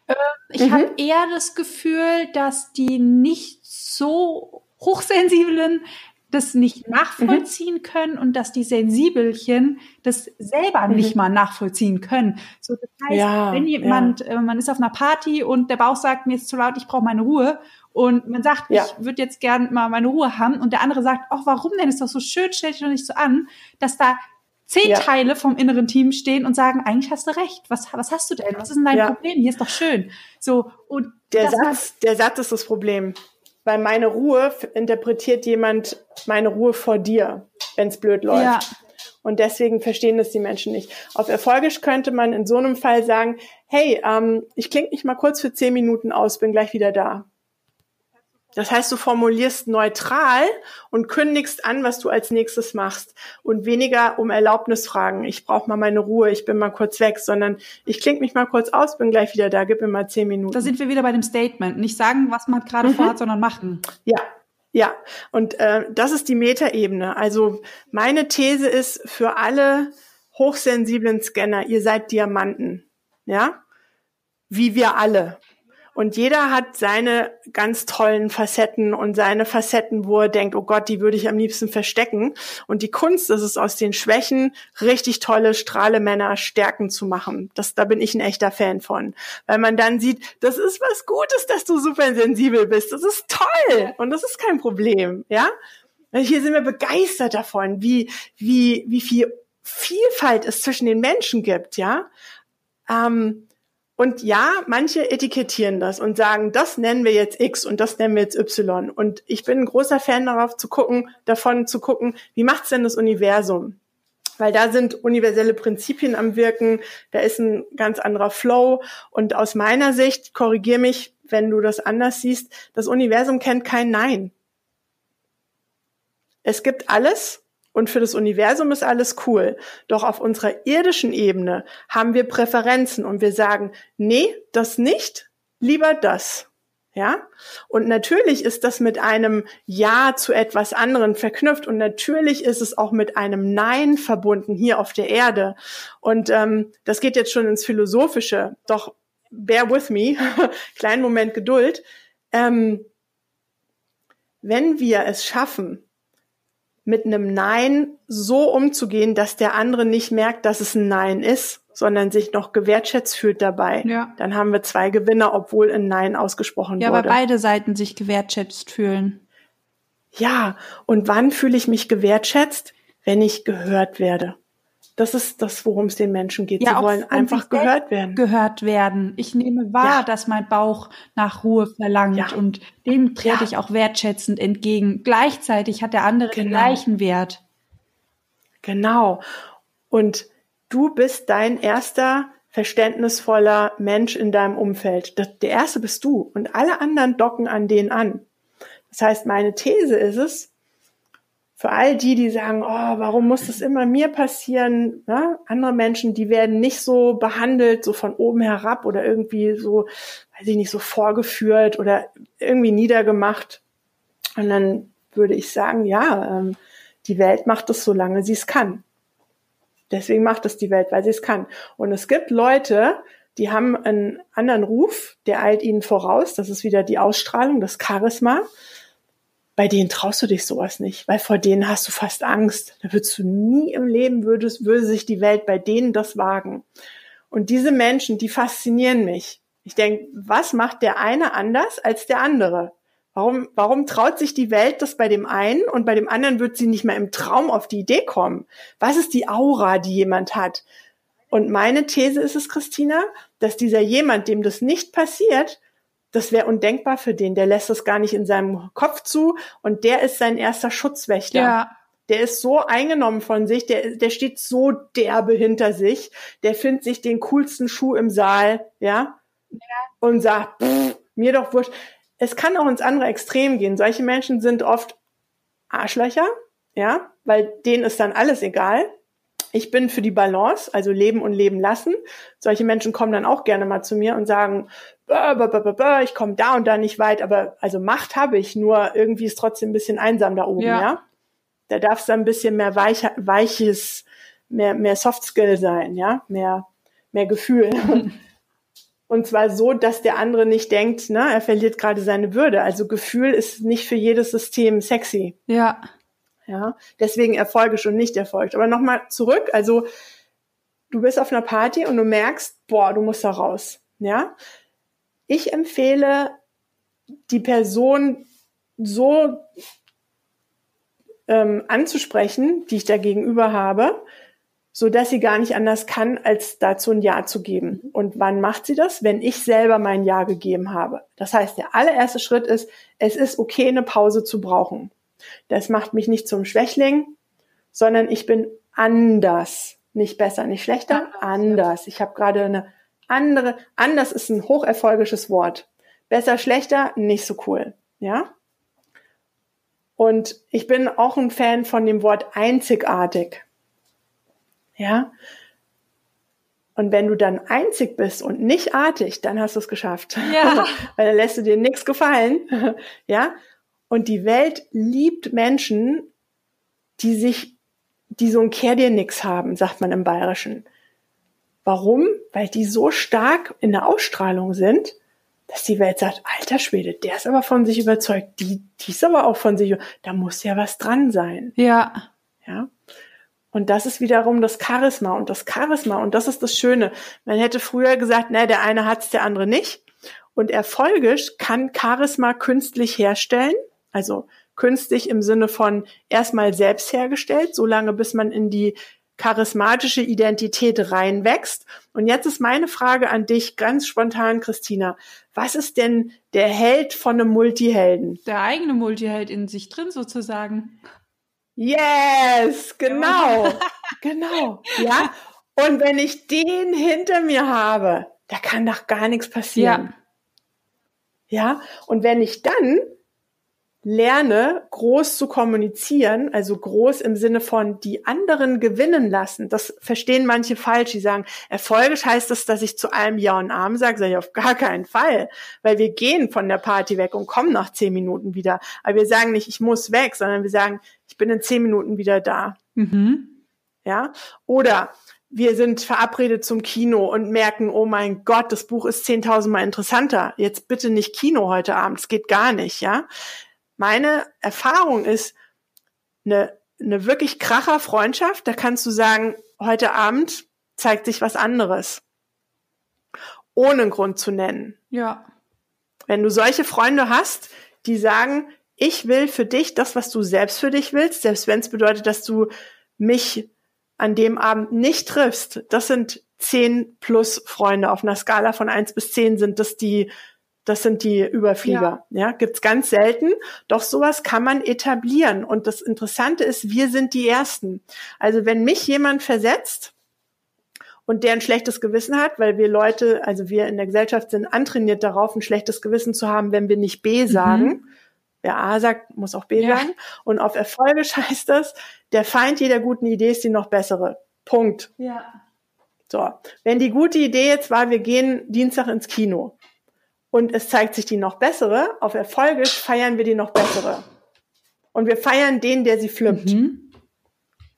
Äh, Ich Mhm. habe eher das Gefühl, dass die nicht so hochsensiblen das nicht nachvollziehen können und dass die Sensibelchen das selber nicht mal nachvollziehen können. So, das heißt, Ja, wenn jemand, äh, man ist auf einer Party und der Bauch sagt, mir ist zu laut, ich brauche meine Ruhe und man sagt, Ja. ich würde jetzt gern mal meine Ruhe haben und der andere sagt, ach, warum denn? Ist doch so schön, stell dich doch nicht so an, dass da zehn Ja. Teile vom inneren Team stehen und sagen, eigentlich hast du recht. Was, was hast du denn? Was ist denn dein Ja. Problem? Hier ist doch schön. So, und Der dass man- Satz, der Satz ist das Problem. Weil meine Ruhe interpretiert jemand meine Ruhe vor dir, wenn es blöd läuft. Ja. Und deswegen verstehen das die Menschen nicht. Auf Erfolgisch könnte man in so einem Fall sagen, hey, ähm, ich klinge mich mal kurz für zehn Minuten aus, bin gleich wieder da. Das heißt, du formulierst neutral und kündigst an, was du als nächstes machst und weniger um Erlaubnis fragen. Ich brauche mal meine Ruhe, ich bin mal kurz weg, sondern ich klinge mich mal kurz aus, bin gleich wieder da, gib mir mal zehn Minuten. da sind wir wieder bei dem Statement. Nicht sagen, was man gerade Mhm. vorhat, sondern machen. Ja, ja. Und äh, das ist die Metaebene. Also meine These ist für alle hochsensiblen Scanner, ihr seid Diamanten. Ja? Wie wir alle. Und jeder hat seine ganz tollen Facetten und seine Facetten, wo er denkt, oh Gott, die würde ich am liebsten verstecken. Und die Kunst ist es, aus den Schwächen richtig tolle Strahlemänner Stärken zu machen. Das, da bin ich ein echter Fan von. Weil man dann sieht, das ist was Gutes, dass du super sensibel bist. Das ist toll. Und das ist kein Problem. Ja? Hier sind wir begeistert davon, wie, wie, wie viel Vielfalt es zwischen den Menschen gibt, ja. Ähm, und ja, manche etikettieren das und sagen, das nennen wir jetzt X und das nennen wir jetzt Y. Und ich bin ein großer Fan darauf zu gucken, davon zu gucken, wie macht's denn das Universum? Weil da sind universelle Prinzipien am Wirken, da ist ein ganz anderer Flow. Und aus meiner Sicht, korrigier mich, wenn du das anders siehst, das Universum kennt kein Nein. Es gibt alles und für das Universum ist alles cool. Doch auf unserer irdischen Ebene haben wir Präferenzen und wir sagen, nee, das nicht, lieber das. Ja? Und natürlich ist das mit einem Ja zu etwas anderem verknüpft und natürlich ist es auch mit einem Nein verbunden hier auf der Erde. Und ähm, das geht jetzt schon ins Philosophische. Doch bear with me, kleinen Moment Geduld. Ähm, wenn wir es schaffen, mit einem Nein so umzugehen, dass der andere nicht merkt, dass es ein Nein ist, sondern sich noch gewertschätzt fühlt dabei. Ja. Dann haben wir zwei Gewinner, obwohl ein Nein ausgesprochen ja, wurde. Ja, weil beide Seiten sich gewertschätzt fühlen. Ja, und wann fühle ich mich gewertschätzt? Wenn ich gehört werde. Das ist das, worum es den Menschen geht. Ja, Sie wollen einfach gehört werden. Gehört werden. Ich nehme wahr, ja. dass mein Bauch nach Ruhe verlangt ja. und dem trete ich auch wertschätzend entgegen. Gleichzeitig hat der andere genau. den gleichen Wert. Genau. Und du bist dein erster verständnisvoller Mensch in deinem Umfeld. der erste bist du und alle anderen docken an den an. Das heißt, meine These ist es, für all die, die sagen, oh, warum muss das immer mir passieren? Ne? Andere Menschen, die werden nicht so behandelt, so von oben herab oder irgendwie so, weiß ich nicht, so vorgeführt oder irgendwie niedergemacht. Und dann würde ich sagen, ja, ähm, die Welt macht es, solange sie es kann. Deswegen macht es die Welt, weil sie es kann. Und es gibt Leute, die haben einen anderen Ruf, der eilt ihnen voraus. Das ist wieder die Ausstrahlung, das Charisma bei denen traust du dich sowas nicht, weil vor denen hast du fast Angst. Da würdest du nie im Leben würdest, würde sich die Welt bei denen das wagen. Und diese Menschen, die faszinieren mich. Ich denke, was macht der eine anders als der andere? Warum, warum traut sich die Welt das bei dem einen und bei dem anderen wird sie nicht mehr im Traum auf die Idee kommen? Was ist die Aura, die jemand hat? Und meine These ist es, Christina, dass dieser jemand, dem das nicht passiert, das wäre undenkbar für den. Der lässt das gar nicht in seinem Kopf zu und der ist sein erster Schutzwächter. Ja. Der ist so eingenommen von sich, der, der steht so derbe hinter sich, der findet sich den coolsten Schuh im Saal, ja, ja. und sagt, pff, mir doch wurscht. Es kann auch ins andere Extrem gehen. Solche Menschen sind oft Arschlöcher, ja, weil denen ist dann alles egal. Ich bin für die Balance, also leben und leben lassen. Solche Menschen kommen dann auch gerne mal zu mir und sagen, ich komme da und da nicht weit, aber also Macht habe ich, nur irgendwie ist trotzdem ein bisschen einsam da oben, ja. ja? Da darf es ein bisschen mehr weich, weiches, mehr, mehr Soft Skill sein, ja, mehr, mehr Gefühl. Und zwar so, dass der andere nicht denkt, ne, er verliert gerade seine Würde. Also Gefühl ist nicht für jedes System sexy. Ja. Ja, deswegen erfolgisch und nicht erfolgt. Aber nochmal zurück, also du bist auf einer Party und du merkst, boah, du musst da raus. Ja, ich empfehle, die Person so ähm, anzusprechen, die ich da gegenüber habe, so dass sie gar nicht anders kann, als dazu ein Ja zu geben. Und wann macht sie das? Wenn ich selber mein Ja gegeben habe. Das heißt, der allererste Schritt ist, es ist okay, eine Pause zu brauchen. Das macht mich nicht zum Schwächling, sondern ich bin anders. Nicht besser, nicht schlechter, anders. Ich habe gerade eine andere, anders ist ein hocherfolgisches Wort. Besser, schlechter, nicht so cool. Ja? Und ich bin auch ein Fan von dem Wort einzigartig. Ja? Und wenn du dann einzig bist und nicht artig, dann hast du es geschafft. Ja. Weil dann lässt du dir nichts gefallen. ja? Und die Welt liebt Menschen, die sich die so ein Kehr dir nix haben, sagt man im Bayerischen. Warum? Weil die so stark in der Ausstrahlung sind, dass die Welt sagt, alter Schwede, der ist aber von sich überzeugt, die, die ist aber auch von sich, da muss ja was dran sein. Ja. Ja. Und das ist wiederum das Charisma und das Charisma und das ist das Schöne. Man hätte früher gesagt, ne, der eine hat's, der andere nicht. Und erfolgisch kann Charisma künstlich herstellen, also künstlich im Sinne von erstmal selbst hergestellt, solange bis man in die charismatische Identität reinwächst. Und jetzt ist meine Frage an dich ganz spontan, Christina. Was ist denn der Held von einem Multihelden? Der eigene Multiheld in sich drin sozusagen. Yes, genau, genau, ja. Und wenn ich den hinter mir habe, da kann doch gar nichts passieren. Ja. ja. Und wenn ich dann lerne, groß zu kommunizieren, also groß im Sinne von die anderen gewinnen lassen. Das verstehen manche falsch. Die sagen, erfolgisch heißt das, dass ich zu allem Ja und Arm sage. Sage ich auf gar keinen Fall. Weil wir gehen von der Party weg und kommen nach zehn Minuten wieder. Aber wir sagen nicht, ich muss weg, sondern wir sagen, ich bin in zehn Minuten wieder da. Mhm. Ja. Oder wir sind verabredet zum Kino und merken, oh mein Gott, das Buch ist zehntausendmal interessanter. Jetzt bitte nicht Kino heute Abend. Es geht gar nicht, ja meine Erfahrung ist, eine, eine wirklich kracher Freundschaft, da kannst du sagen, heute Abend zeigt sich was anderes. Ohne einen Grund zu nennen. Ja. Wenn du solche Freunde hast, die sagen, ich will für dich das, was du selbst für dich willst, selbst wenn es bedeutet, dass du mich an dem Abend nicht triffst, das sind zehn plus Freunde. Auf einer Skala von eins bis zehn sind das die das sind die Überflieger. Ja, ja gibt's ganz selten. Doch sowas kann man etablieren. Und das Interessante ist, wir sind die Ersten. Also wenn mich jemand versetzt und der ein schlechtes Gewissen hat, weil wir Leute, also wir in der Gesellschaft sind antrainiert darauf, ein schlechtes Gewissen zu haben, wenn wir nicht B mhm. sagen. Mhm. Wer A sagt, muss auch B ja. sagen. Und auf Erfolge heißt das, der Feind jeder guten Idee ist die noch bessere. Punkt. Ja. So. Wenn die gute Idee jetzt war, wir gehen Dienstag ins Kino und es zeigt sich die noch bessere, auf Erfolge feiern wir die noch bessere. Und wir feiern den, der sie flippt. Mhm.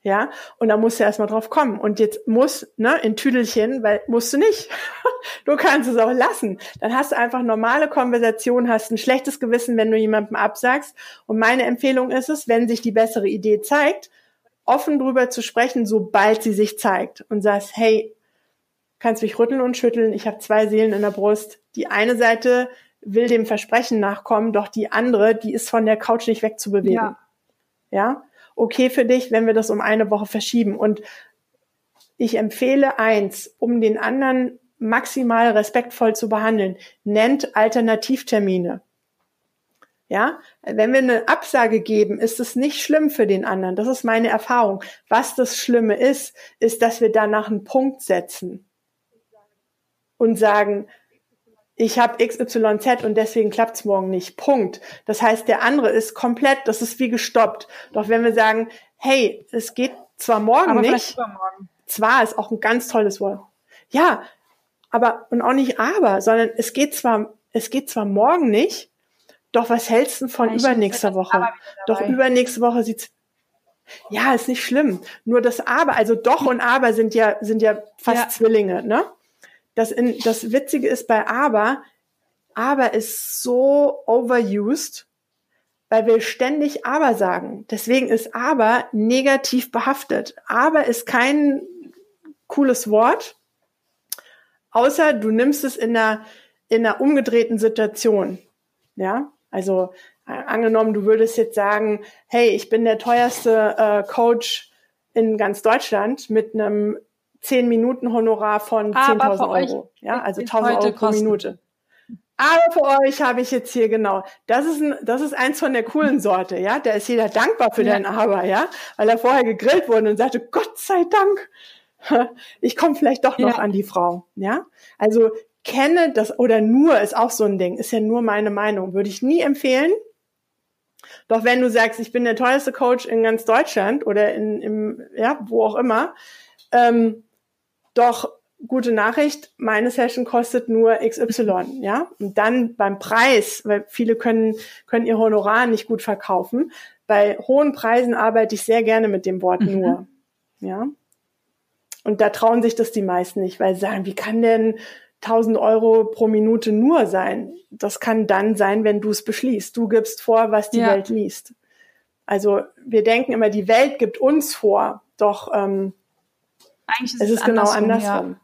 Ja, und da musst du erstmal drauf kommen. Und jetzt muss, ne, in Tüdelchen, weil musst du nicht. du kannst es auch lassen. Dann hast du einfach normale Konversation, hast ein schlechtes Gewissen, wenn du jemandem absagst. Und meine Empfehlung ist es, wenn sich die bessere Idee zeigt, offen drüber zu sprechen, sobald sie sich zeigt. Und sagst, hey, kannst mich rütteln und schütteln. Ich habe zwei Seelen in der Brust die eine Seite will dem Versprechen nachkommen, doch die andere, die ist von der Couch nicht wegzubewegen. Ja. ja? Okay für dich, wenn wir das um eine Woche verschieben. Und ich empfehle eins, um den anderen maximal respektvoll zu behandeln, nennt Alternativtermine. Ja, wenn wir eine Absage geben, ist es nicht schlimm für den anderen. Das ist meine Erfahrung. Was das Schlimme ist, ist, dass wir danach einen Punkt setzen und sagen, ich habe XYZ und deswegen klappt's morgen nicht. Punkt. Das heißt, der andere ist komplett, das ist wie gestoppt. Doch wenn wir sagen, hey, es geht zwar morgen aber nicht, zwar ist auch ein ganz tolles Wort. Ja, aber und auch nicht aber, sondern es geht zwar, es geht zwar morgen nicht, doch was hältst du von ja, übernächster Woche? Doch übernächste Woche sieht's ja, ist nicht schlimm. Nur das Aber, also doch und Aber sind ja, sind ja fast ja. Zwillinge, ne? Das, in, das Witzige ist bei aber, aber ist so overused, weil wir ständig aber sagen. Deswegen ist aber negativ behaftet. Aber ist kein cooles Wort, außer du nimmst es in einer, in einer umgedrehten Situation. Ja, also äh, angenommen, du würdest jetzt sagen, hey, ich bin der teuerste äh, Coach in ganz Deutschland mit einem 10 Minuten Honorar von 10.000 Euro. Ja, also 1000 Euro pro Minute. Aber für euch habe ich jetzt hier genau. Das ist ein, das ist eins von der coolen Sorte, ja. Da ist jeder dankbar für ja. dein Aber, ja, weil er vorher gegrillt wurde und sagte, Gott sei Dank, ich komme vielleicht doch noch ja. an die Frau, ja. Also kenne das oder nur ist auch so ein Ding, ist ja nur meine Meinung, würde ich nie empfehlen. Doch wenn du sagst, ich bin der teuerste Coach in ganz Deutschland oder in, im, ja, wo auch immer, ähm, doch gute Nachricht, meine Session kostet nur XY, ja. Und dann beim Preis, weil viele können, können ihr Honorar nicht gut verkaufen. Bei hohen Preisen arbeite ich sehr gerne mit dem Wort mhm. nur. Ja. Und da trauen sich das die meisten nicht, weil sie sagen, wie kann denn 1000 Euro pro Minute nur sein? Das kann dann sein, wenn du es beschließt. Du gibst vor, was die ja. Welt liest. Also wir denken immer, die Welt gibt uns vor, doch ähm, Eigentlich ist es ist genau andersrum.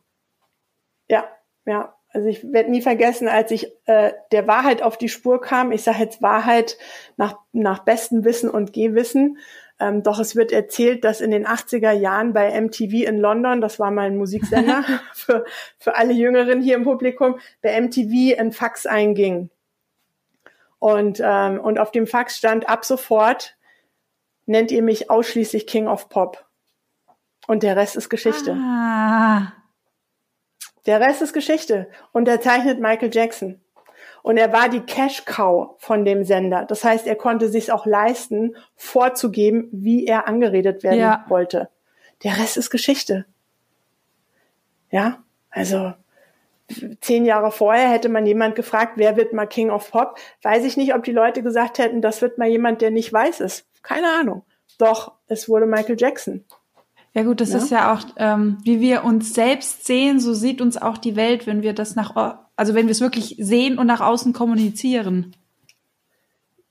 Ja, ja. ja. Also ich werde nie vergessen, als ich äh, der Wahrheit auf die Spur kam, ich sage jetzt Wahrheit nach, nach bestem Wissen und Gehwissen, ähm, doch es wird erzählt, dass in den 80er Jahren bei MTV in London, das war mal ein Musiksender für, für alle Jüngeren hier im Publikum, bei MTV ein Fax einging. Und, ähm, und auf dem Fax stand ab sofort, nennt ihr mich ausschließlich King of Pop. Und der Rest ist Geschichte. Ah. Der Rest ist Geschichte. Und er zeichnet Michael Jackson. Und er war die Cash Cow von dem Sender. Das heißt, er konnte sich auch leisten, vorzugeben, wie er angeredet werden ja. wollte. Der Rest ist Geschichte. Ja, also zehn Jahre vorher hätte man jemand gefragt, wer wird mal King of Pop? Weiß ich nicht, ob die Leute gesagt hätten, das wird mal jemand, der nicht weiß ist. Keine Ahnung. Doch, es wurde Michael Jackson. Ja gut, das ja? ist ja auch, ähm, wie wir uns selbst sehen, so sieht uns auch die Welt, wenn wir das nach, also wenn wir es wirklich sehen und nach außen kommunizieren.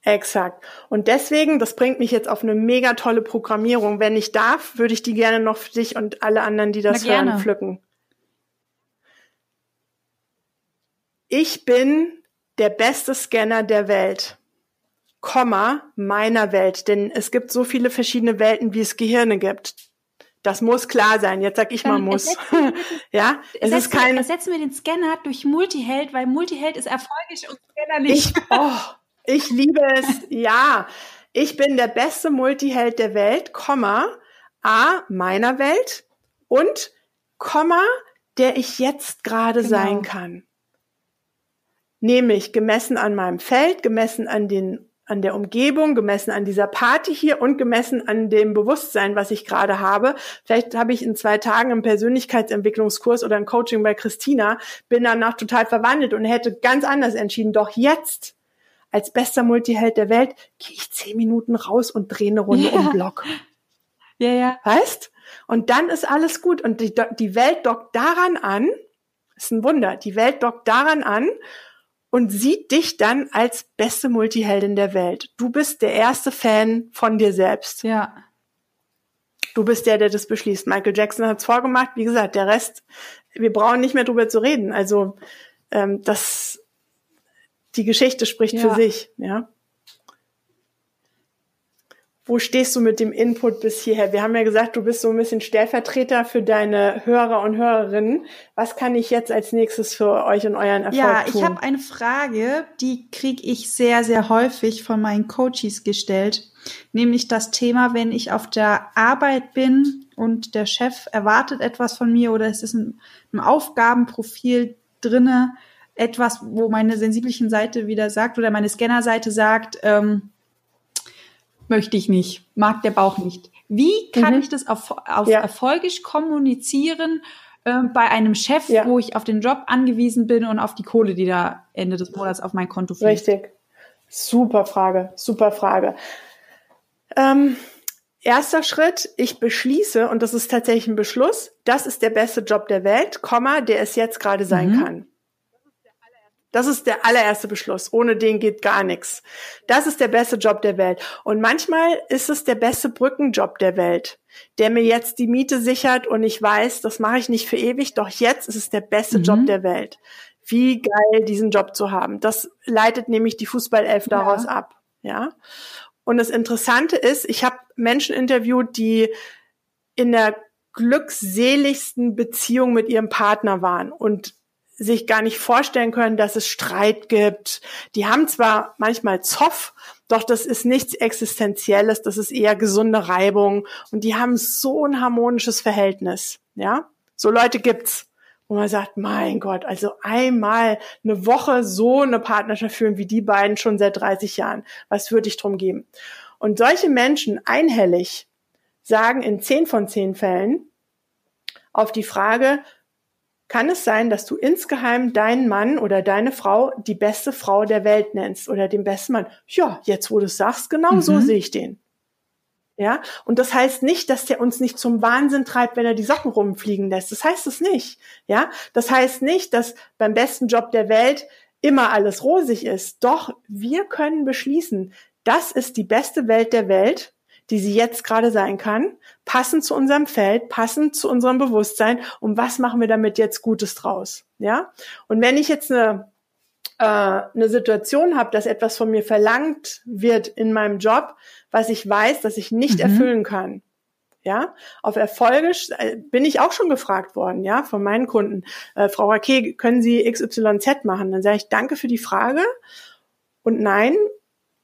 Exakt. Und deswegen, das bringt mich jetzt auf eine mega tolle Programmierung. Wenn ich darf, würde ich die gerne noch für dich und alle anderen, die das hören, pflücken. Ich bin der beste Scanner der Welt. Komma, meiner Welt. Denn es gibt so viele verschiedene Welten, wie es Gehirne gibt. Das muss klar sein. Jetzt sag ich mal muss. ja, es ist kein. Ersetzen wir den Scanner durch Multiheld, weil Multiheld ist erfolgreich und Scanner nicht. Ich, oh, ich liebe es. ja, ich bin der beste Multiheld der Welt, Komma, A, meiner Welt und Komma, der ich jetzt gerade genau. sein kann. Nämlich gemessen an meinem Feld, gemessen an den an der Umgebung, gemessen an dieser Party hier und gemessen an dem Bewusstsein, was ich gerade habe. Vielleicht habe ich in zwei Tagen einen Persönlichkeitsentwicklungskurs oder ein Coaching bei Christina, bin danach total verwandelt und hätte ganz anders entschieden. Doch jetzt, als bester Multiheld der Welt, gehe ich zehn Minuten raus und drehe eine Runde ja. um Block. Ja, ja. Weißt? Und dann ist alles gut. Und die, die Welt dockt daran an, ist ein Wunder, die Welt dockt daran an und sieht dich dann als beste Multiheldin der Welt. Du bist der erste Fan von dir selbst. Ja. Du bist der, der das beschließt. Michael Jackson hat es vorgemacht. Wie gesagt, der Rest, wir brauchen nicht mehr drüber zu reden. Also ähm, das, die Geschichte spricht ja. für sich. Ja. Wo stehst du mit dem Input bis hierher? Wir haben ja gesagt, du bist so ein bisschen Stellvertreter für deine Hörer und Hörerinnen. Was kann ich jetzt als nächstes für euch und euren Erfolg ja, tun? Ja, ich habe eine Frage, die kriege ich sehr, sehr häufig von meinen Coaches gestellt. Nämlich das Thema, wenn ich auf der Arbeit bin und der Chef erwartet etwas von mir oder es ist ein, Aufgabenprofil drinne, etwas, wo meine sensiblichen Seite wieder sagt oder meine Scannerseite sagt, ähm, möchte ich nicht, mag der Bauch nicht. Wie kann mhm. ich das auf, auf ja. erfolgreich kommunizieren äh, bei einem Chef, ja. wo ich auf den Job angewiesen bin und auf die Kohle, die da Ende des Monats auf mein Konto fließt? Richtig. Super Frage, super Frage. Ähm, erster Schritt, ich beschließe, und das ist tatsächlich ein Beschluss, das ist der beste Job der Welt, Komma, der es jetzt gerade sein mhm. kann. Das ist der allererste Beschluss. Ohne den geht gar nichts. Das ist der beste Job der Welt. Und manchmal ist es der beste Brückenjob der Welt, der mir jetzt die Miete sichert und ich weiß, das mache ich nicht für ewig, doch jetzt ist es der beste mhm. Job der Welt. Wie geil, diesen Job zu haben. Das leitet nämlich die Fußballelf daraus ja. ab. Ja. Und das Interessante ist, ich habe Menschen interviewt, die in der glückseligsten Beziehung mit ihrem Partner waren und sich gar nicht vorstellen können, dass es Streit gibt. Die haben zwar manchmal Zoff, doch das ist nichts Existenzielles, das ist eher gesunde Reibung und die haben so ein harmonisches Verhältnis, ja? So Leute gibt's, wo man sagt, mein Gott, also einmal eine Woche so eine Partnerschaft führen wie die beiden schon seit 30 Jahren. Was würde ich drum geben? Und solche Menschen einhellig sagen in 10 von 10 Fällen auf die Frage, kann es sein, dass du insgeheim deinen Mann oder deine Frau die beste Frau der Welt nennst oder den besten Mann. Ja, jetzt wo du es sagst, genau mhm. so sehe ich den. Ja, und das heißt nicht, dass der uns nicht zum Wahnsinn treibt, wenn er die Socken rumfliegen lässt. Das heißt es nicht. Ja, das heißt nicht, dass beim besten Job der Welt immer alles rosig ist. Doch wir können beschließen, das ist die beste Welt der Welt, die sie jetzt gerade sein kann, passend zu unserem Feld, passend zu unserem Bewusstsein. Und was machen wir damit jetzt Gutes draus? Ja. Und wenn ich jetzt eine äh, eine Situation habe, dass etwas von mir verlangt wird in meinem Job, was ich weiß, dass ich nicht mhm. erfüllen kann. Ja, auf Erfolge äh, bin ich auch schon gefragt worden, ja, von meinen Kunden. Äh, Frau Raquet, können Sie XYZ machen? Dann sage ich, danke für die Frage. Und nein,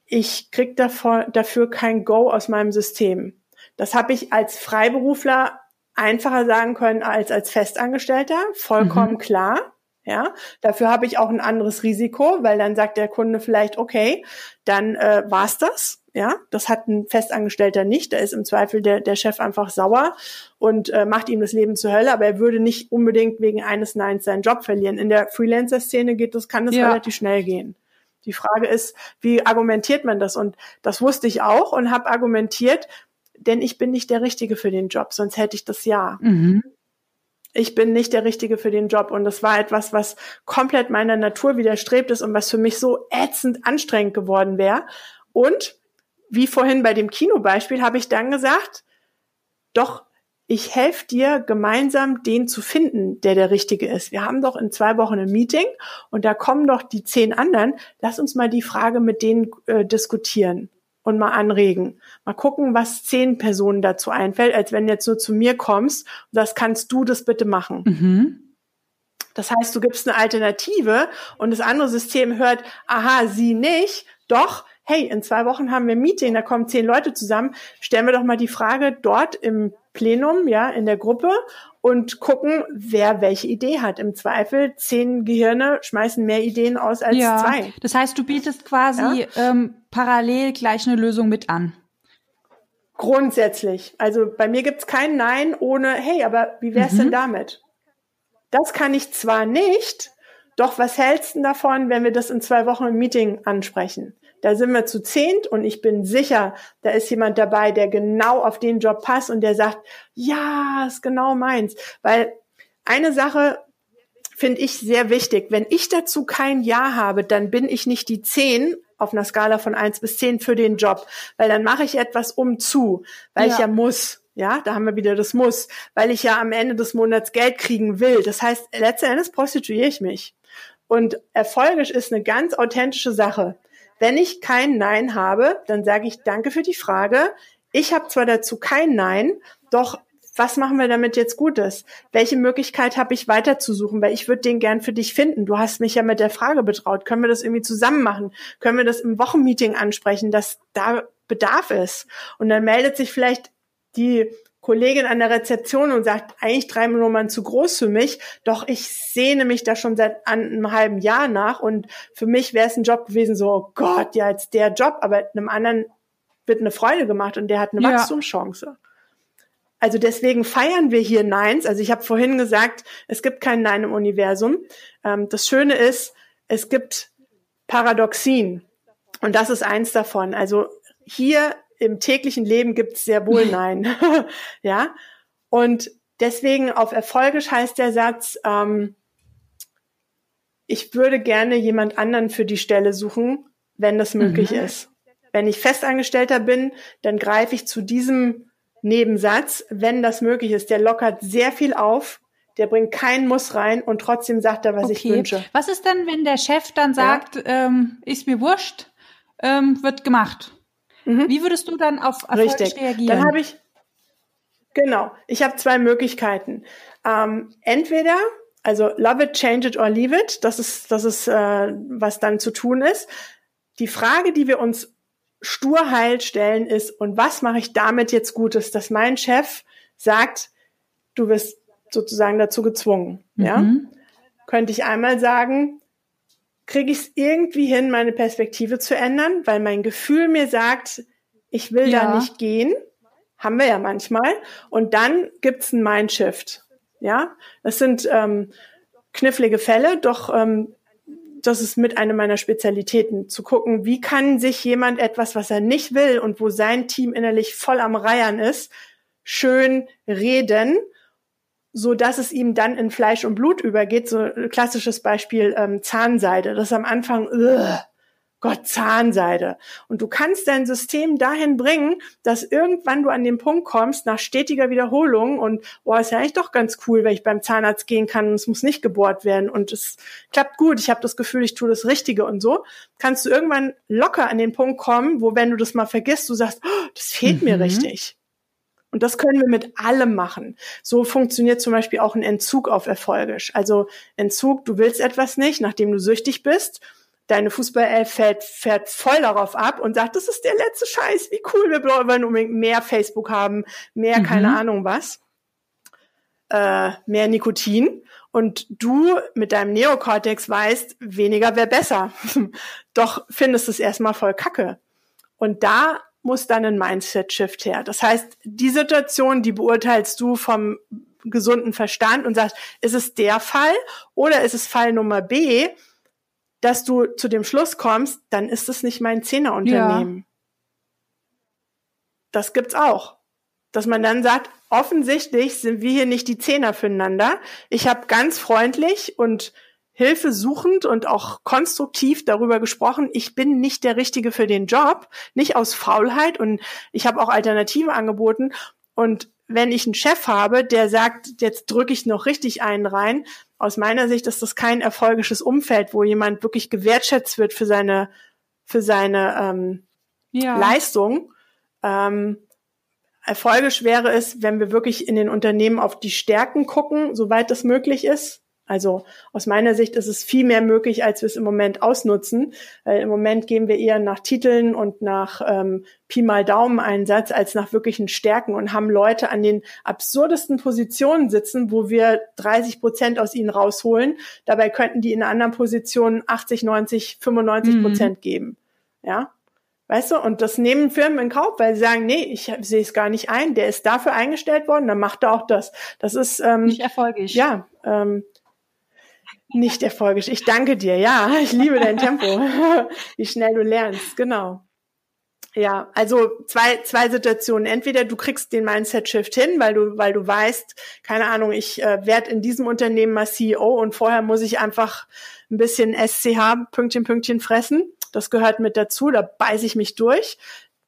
ich krieg davor, dafür kein Go aus meinem System. Das habe ich als Freiberufler einfacher sagen können als als Festangestellter, vollkommen mhm. klar. Ja, dafür habe ich auch ein anderes Risiko, weil dann sagt der Kunde vielleicht, okay, dann äh, war's das. Ja, das hat ein Festangestellter nicht. Da ist im Zweifel der, der Chef einfach sauer und äh, macht ihm das Leben zur Hölle, aber er würde nicht unbedingt wegen eines Neins seinen Job verlieren. In der Freelancer-Szene geht das, kann das ja. relativ schnell gehen. Die Frage ist, wie argumentiert man das? Und das wusste ich auch und habe argumentiert, denn ich bin nicht der Richtige für den Job, sonst hätte ich das ja. Mhm ich bin nicht der Richtige für den Job. Und das war etwas, was komplett meiner Natur widerstrebt ist und was für mich so ätzend anstrengend geworden wäre. Und wie vorhin bei dem Kinobeispiel habe ich dann gesagt, doch, ich helfe dir gemeinsam den zu finden, der der Richtige ist. Wir haben doch in zwei Wochen ein Meeting und da kommen doch die zehn anderen. Lass uns mal die Frage mit denen äh, diskutieren und mal anregen. Mal gucken, was zehn Personen dazu einfällt, als wenn jetzt nur zu mir kommst und das kannst du das bitte machen. Mhm. Das heißt, du gibst eine Alternative und das andere System hört, aha, sie nicht, doch, hey, in zwei Wochen haben wir ein Meeting, da kommen zehn Leute zusammen, stellen wir doch mal die Frage dort im Plenum, ja, in der Gruppe und gucken, wer welche Idee hat. Im Zweifel zehn Gehirne schmeißen mehr Ideen aus als ja, zwei. Das heißt, du bietest quasi ja? ähm, parallel gleich eine Lösung mit an. Grundsätzlich. Also bei mir gibt's kein Nein ohne, hey, aber wie wär's mhm. denn damit? Das kann ich zwar nicht, doch was hältst du davon, wenn wir das in zwei Wochen im Meeting ansprechen? Da sind wir zu zehnt und ich bin sicher, da ist jemand dabei, der genau auf den Job passt und der sagt, ja, ist genau meins. Weil eine Sache finde ich sehr wichtig. Wenn ich dazu kein Ja habe, dann bin ich nicht die zehn auf einer Skala von eins bis zehn für den Job, weil dann mache ich etwas um zu, weil ja. ich ja muss. Ja, da haben wir wieder das Muss, weil ich ja am Ende des Monats Geld kriegen will. Das heißt, letzten Endes prostituiere ich mich. Und erfolgisch ist eine ganz authentische Sache. Wenn ich kein Nein habe, dann sage ich Danke für die Frage. Ich habe zwar dazu kein Nein, doch was machen wir damit jetzt Gutes? Welche Möglichkeit habe ich weiterzusuchen? Weil ich würde den gern für dich finden. Du hast mich ja mit der Frage betraut. Können wir das irgendwie zusammen machen? Können wir das im Wochenmeeting ansprechen, dass da Bedarf ist? Und dann meldet sich vielleicht die Kollegin an der Rezeption und sagt, eigentlich drei Nummern zu groß für mich, doch ich sehne mich da schon seit einem halben Jahr nach und für mich wäre es ein Job gewesen, so, oh Gott, ja, jetzt der Job, aber einem anderen wird eine Freude gemacht und der hat eine ja. Wachstumschance. Also deswegen feiern wir hier Neins. Also ich habe vorhin gesagt, es gibt kein Nein im Universum. Ähm, das Schöne ist, es gibt Paradoxien. Und das ist eins davon. Also hier im täglichen Leben gibt es sehr wohl Nein. ja. Und deswegen auf Erfolgisch heißt der Satz, ähm, ich würde gerne jemand anderen für die Stelle suchen, wenn das möglich mhm. ist. Wenn ich Festangestellter bin, dann greife ich zu diesem Nebensatz, wenn das möglich ist. Der lockert sehr viel auf, der bringt keinen Muss rein und trotzdem sagt er, was okay. ich wünsche. Was ist denn, wenn der Chef dann sagt, ja. ähm, ist mir wurscht, ähm, wird gemacht? Mhm. Wie würdest du dann auf Erfolg Richtig. reagieren? Dann habe ich genau. Ich habe zwei Möglichkeiten. Ähm, entweder also love it, change it or leave it. Das ist das ist äh, was dann zu tun ist. Die Frage, die wir uns sturheil stellen, ist und was mache ich damit jetzt Gutes, dass mein Chef sagt, du wirst sozusagen dazu gezwungen. Mhm. Ja, könnte ich einmal sagen, kriege ich es irgendwie hin, meine Perspektive zu ändern, weil mein Gefühl mir sagt, ich will ja. da nicht gehen. Haben wir ja manchmal. Und dann gibt's einen Mindshift. Ja, das sind ähm, knifflige Fälle, doch ähm, das ist mit einer meiner Spezialitäten, zu gucken, wie kann sich jemand etwas, was er nicht will und wo sein Team innerlich voll am Reiern ist, schön reden, so dass es ihm dann in Fleisch und Blut übergeht. So ein klassisches Beispiel ähm, Zahnseide. Das ist am Anfang, ugh, Gott, Zahnseide. Und du kannst dein System dahin bringen, dass irgendwann du an den Punkt kommst, nach stetiger Wiederholung und, oh, ist ja eigentlich doch ganz cool, wenn ich beim Zahnarzt gehen kann und es muss nicht gebohrt werden und es klappt gut, ich habe das Gefühl, ich tue das Richtige und so, kannst du irgendwann locker an den Punkt kommen, wo, wenn du das mal vergisst, du sagst, oh, das fehlt mhm. mir richtig. Und das können wir mit allem machen. So funktioniert zum Beispiel auch ein Entzug auf erfolgisch. Also Entzug, du willst etwas nicht, nachdem du süchtig bist deine Fußballelf fährt, fährt voll darauf ab und sagt, das ist der letzte Scheiß, wie cool, wir wollen unbedingt mehr Facebook haben, mehr mhm. keine Ahnung was, äh, mehr Nikotin. Und du mit deinem Neokortex weißt, weniger wäre besser. Doch findest es erstmal voll kacke. Und da muss dann ein Mindset-Shift her. Das heißt, die Situation, die beurteilst du vom gesunden Verstand und sagst, ist es der Fall oder ist es Fall Nummer B? dass du zu dem Schluss kommst, dann ist es nicht mein Zehnerunternehmen. Ja. Das gibt's auch. Dass man dann sagt, offensichtlich sind wir hier nicht die Zehner füreinander. Ich habe ganz freundlich und hilfesuchend und auch konstruktiv darüber gesprochen, ich bin nicht der Richtige für den Job, nicht aus Faulheit und ich habe auch Alternative angeboten und wenn ich einen Chef habe, der sagt, jetzt drücke ich noch richtig einen rein, aus meiner Sicht ist das kein erfolgisches Umfeld, wo jemand wirklich gewertschätzt wird für seine, für seine ähm, ja. Leistung. Ähm, erfolgisch wäre es, wenn wir wirklich in den Unternehmen auf die Stärken gucken, soweit das möglich ist. Also aus meiner Sicht ist es viel mehr möglich, als wir es im Moment ausnutzen. Weil im Moment gehen wir eher nach Titeln und nach ähm, Pi mal Daumen Einsatz als nach wirklichen Stärken und haben Leute an den absurdesten Positionen sitzen, wo wir 30 Prozent aus ihnen rausholen. Dabei könnten die in anderen Positionen 80, 90, 95 Prozent mhm. geben. Ja. Weißt du, und das nehmen Firmen in Kauf, weil sie sagen, nee, ich sehe es gar nicht ein, der ist dafür eingestellt worden, dann macht er auch das. Das ist ähm, nicht erfolgreich. Ja, ähm, nicht erfolgreich. Ich danke dir. Ja, ich liebe dein Tempo. Wie schnell du lernst. Genau. Ja, also zwei, zwei Situationen. Entweder du kriegst den Mindset-Shift hin, weil du, weil du weißt, keine Ahnung, ich äh, werde in diesem Unternehmen mal CEO und vorher muss ich einfach ein bisschen SCH, Pünktchen, Pünktchen fressen. Das gehört mit dazu, da beiße ich mich durch.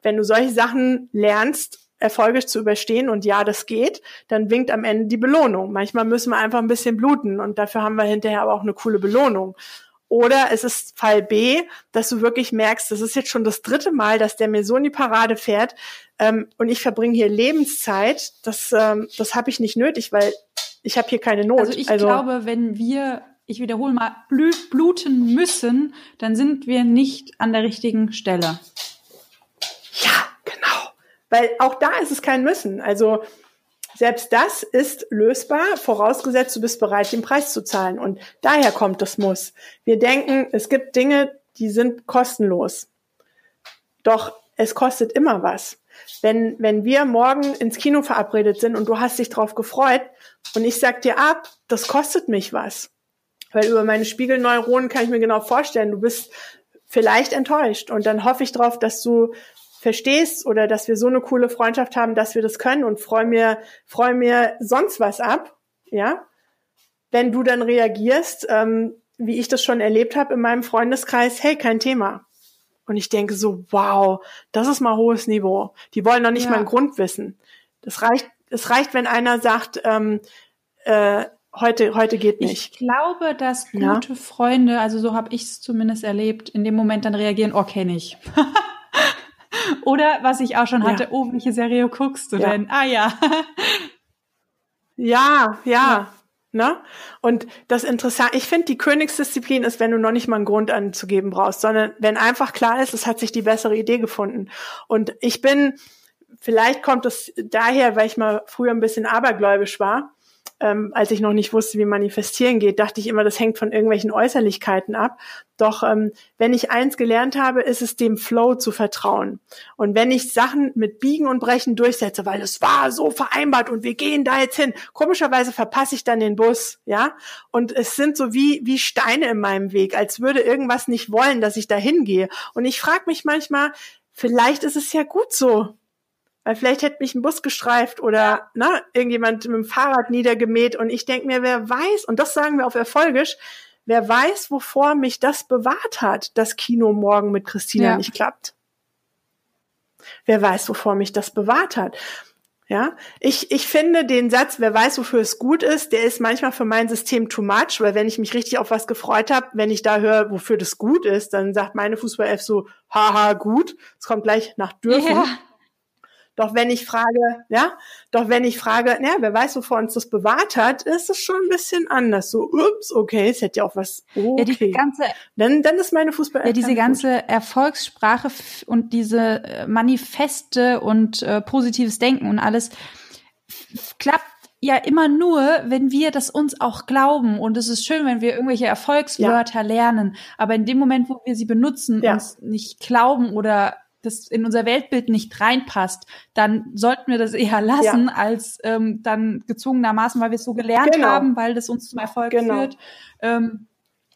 Wenn du solche Sachen lernst, erfolgreich zu überstehen und ja, das geht, dann winkt am Ende die Belohnung. Manchmal müssen wir einfach ein bisschen bluten und dafür haben wir hinterher aber auch eine coole Belohnung. Oder es ist Fall B, dass du wirklich merkst, das ist jetzt schon das dritte Mal, dass der mir so in die Parade fährt ähm, und ich verbringe hier Lebenszeit. Das, ähm, das habe ich nicht nötig, weil ich habe hier keine Not. Also ich also, glaube, wenn wir, ich wiederhole mal, bluten müssen, dann sind wir nicht an der richtigen Stelle. Weil auch da ist es kein Müssen. Also selbst das ist lösbar, vorausgesetzt du bist bereit, den Preis zu zahlen. Und daher kommt das Muss. Wir denken, es gibt Dinge, die sind kostenlos. Doch es kostet immer was. Wenn, wenn wir morgen ins Kino verabredet sind und du hast dich drauf gefreut und ich sag dir ab, das kostet mich was. Weil über meine Spiegelneuronen kann ich mir genau vorstellen, du bist vielleicht enttäuscht und dann hoffe ich drauf, dass du verstehst oder dass wir so eine coole Freundschaft haben, dass wir das können und freu mir, freu mir sonst was ab, ja. Wenn du dann reagierst, ähm, wie ich das schon erlebt habe in meinem Freundeskreis, hey, kein Thema. Und ich denke so, wow, das ist mal hohes Niveau. Die wollen noch nicht ja. mal einen Grund wissen. Das reicht, es reicht, wenn einer sagt, ähm, äh, heute, heute geht nicht. Ich glaube, dass gute ja. Freunde, also so habe ich es zumindest erlebt, in dem Moment dann reagieren, oh, kenne ich. Oder was ich auch schon hatte, ja. oh, welche Serie guckst du ja. denn? Ah ja. ja, ja. ja. Ne? Und das Interessante, ich finde, die Königsdisziplin ist, wenn du noch nicht mal einen Grund anzugeben brauchst, sondern wenn einfach klar ist, es hat sich die bessere Idee gefunden. Und ich bin, vielleicht kommt es daher, weil ich mal früher ein bisschen abergläubisch war. Ähm, als ich noch nicht wusste, wie manifestieren geht, dachte ich immer, das hängt von irgendwelchen Äußerlichkeiten ab. Doch ähm, wenn ich eins gelernt habe, ist es dem Flow zu vertrauen. Und wenn ich Sachen mit Biegen und Brechen durchsetze, weil es war so vereinbart und wir gehen da jetzt hin, komischerweise verpasse ich dann den Bus, ja. Und es sind so wie wie Steine in meinem Weg, als würde irgendwas nicht wollen, dass ich da hingehe. Und ich frage mich manchmal, vielleicht ist es ja gut so weil vielleicht hätte mich ein Bus gestreift oder ne, irgendjemand mit dem Fahrrad niedergemäht und ich denke mir, wer weiß, und das sagen wir auf Erfolgisch, wer weiß, wovor mich das bewahrt hat, das Kino morgen mit Christina ja. nicht klappt. Wer weiß, wovor mich das bewahrt hat. Ja, ich, ich finde den Satz, wer weiß, wofür es gut ist, der ist manchmal für mein System too much, weil wenn ich mich richtig auf was gefreut habe, wenn ich da höre, wofür das gut ist, dann sagt meine Fußball-F so, haha, gut, es kommt gleich nach dürfen. Ja. Doch wenn ich frage, ja, doch wenn ich frage, ja, wer weiß, wovor uns das bewahrt hat, ist es schon ein bisschen anders. So, ups, okay, es hätte ja auch was. Okay. Ja, die ganze, dann, dann ist meine Fußball. Ja, diese ganze gut. Erfolgssprache und diese äh, Manifeste und äh, positives Denken und alles klappt ja immer nur, wenn wir das uns auch glauben. Und es ist schön, wenn wir irgendwelche Erfolgswörter ja. lernen. Aber in dem Moment, wo wir sie benutzen, ja. uns nicht glauben oder das in unser Weltbild nicht reinpasst, dann sollten wir das eher lassen, ja. als ähm, dann gezwungenermaßen, weil wir es so gelernt genau. haben, weil das uns zum Erfolg genau. führt. Ähm,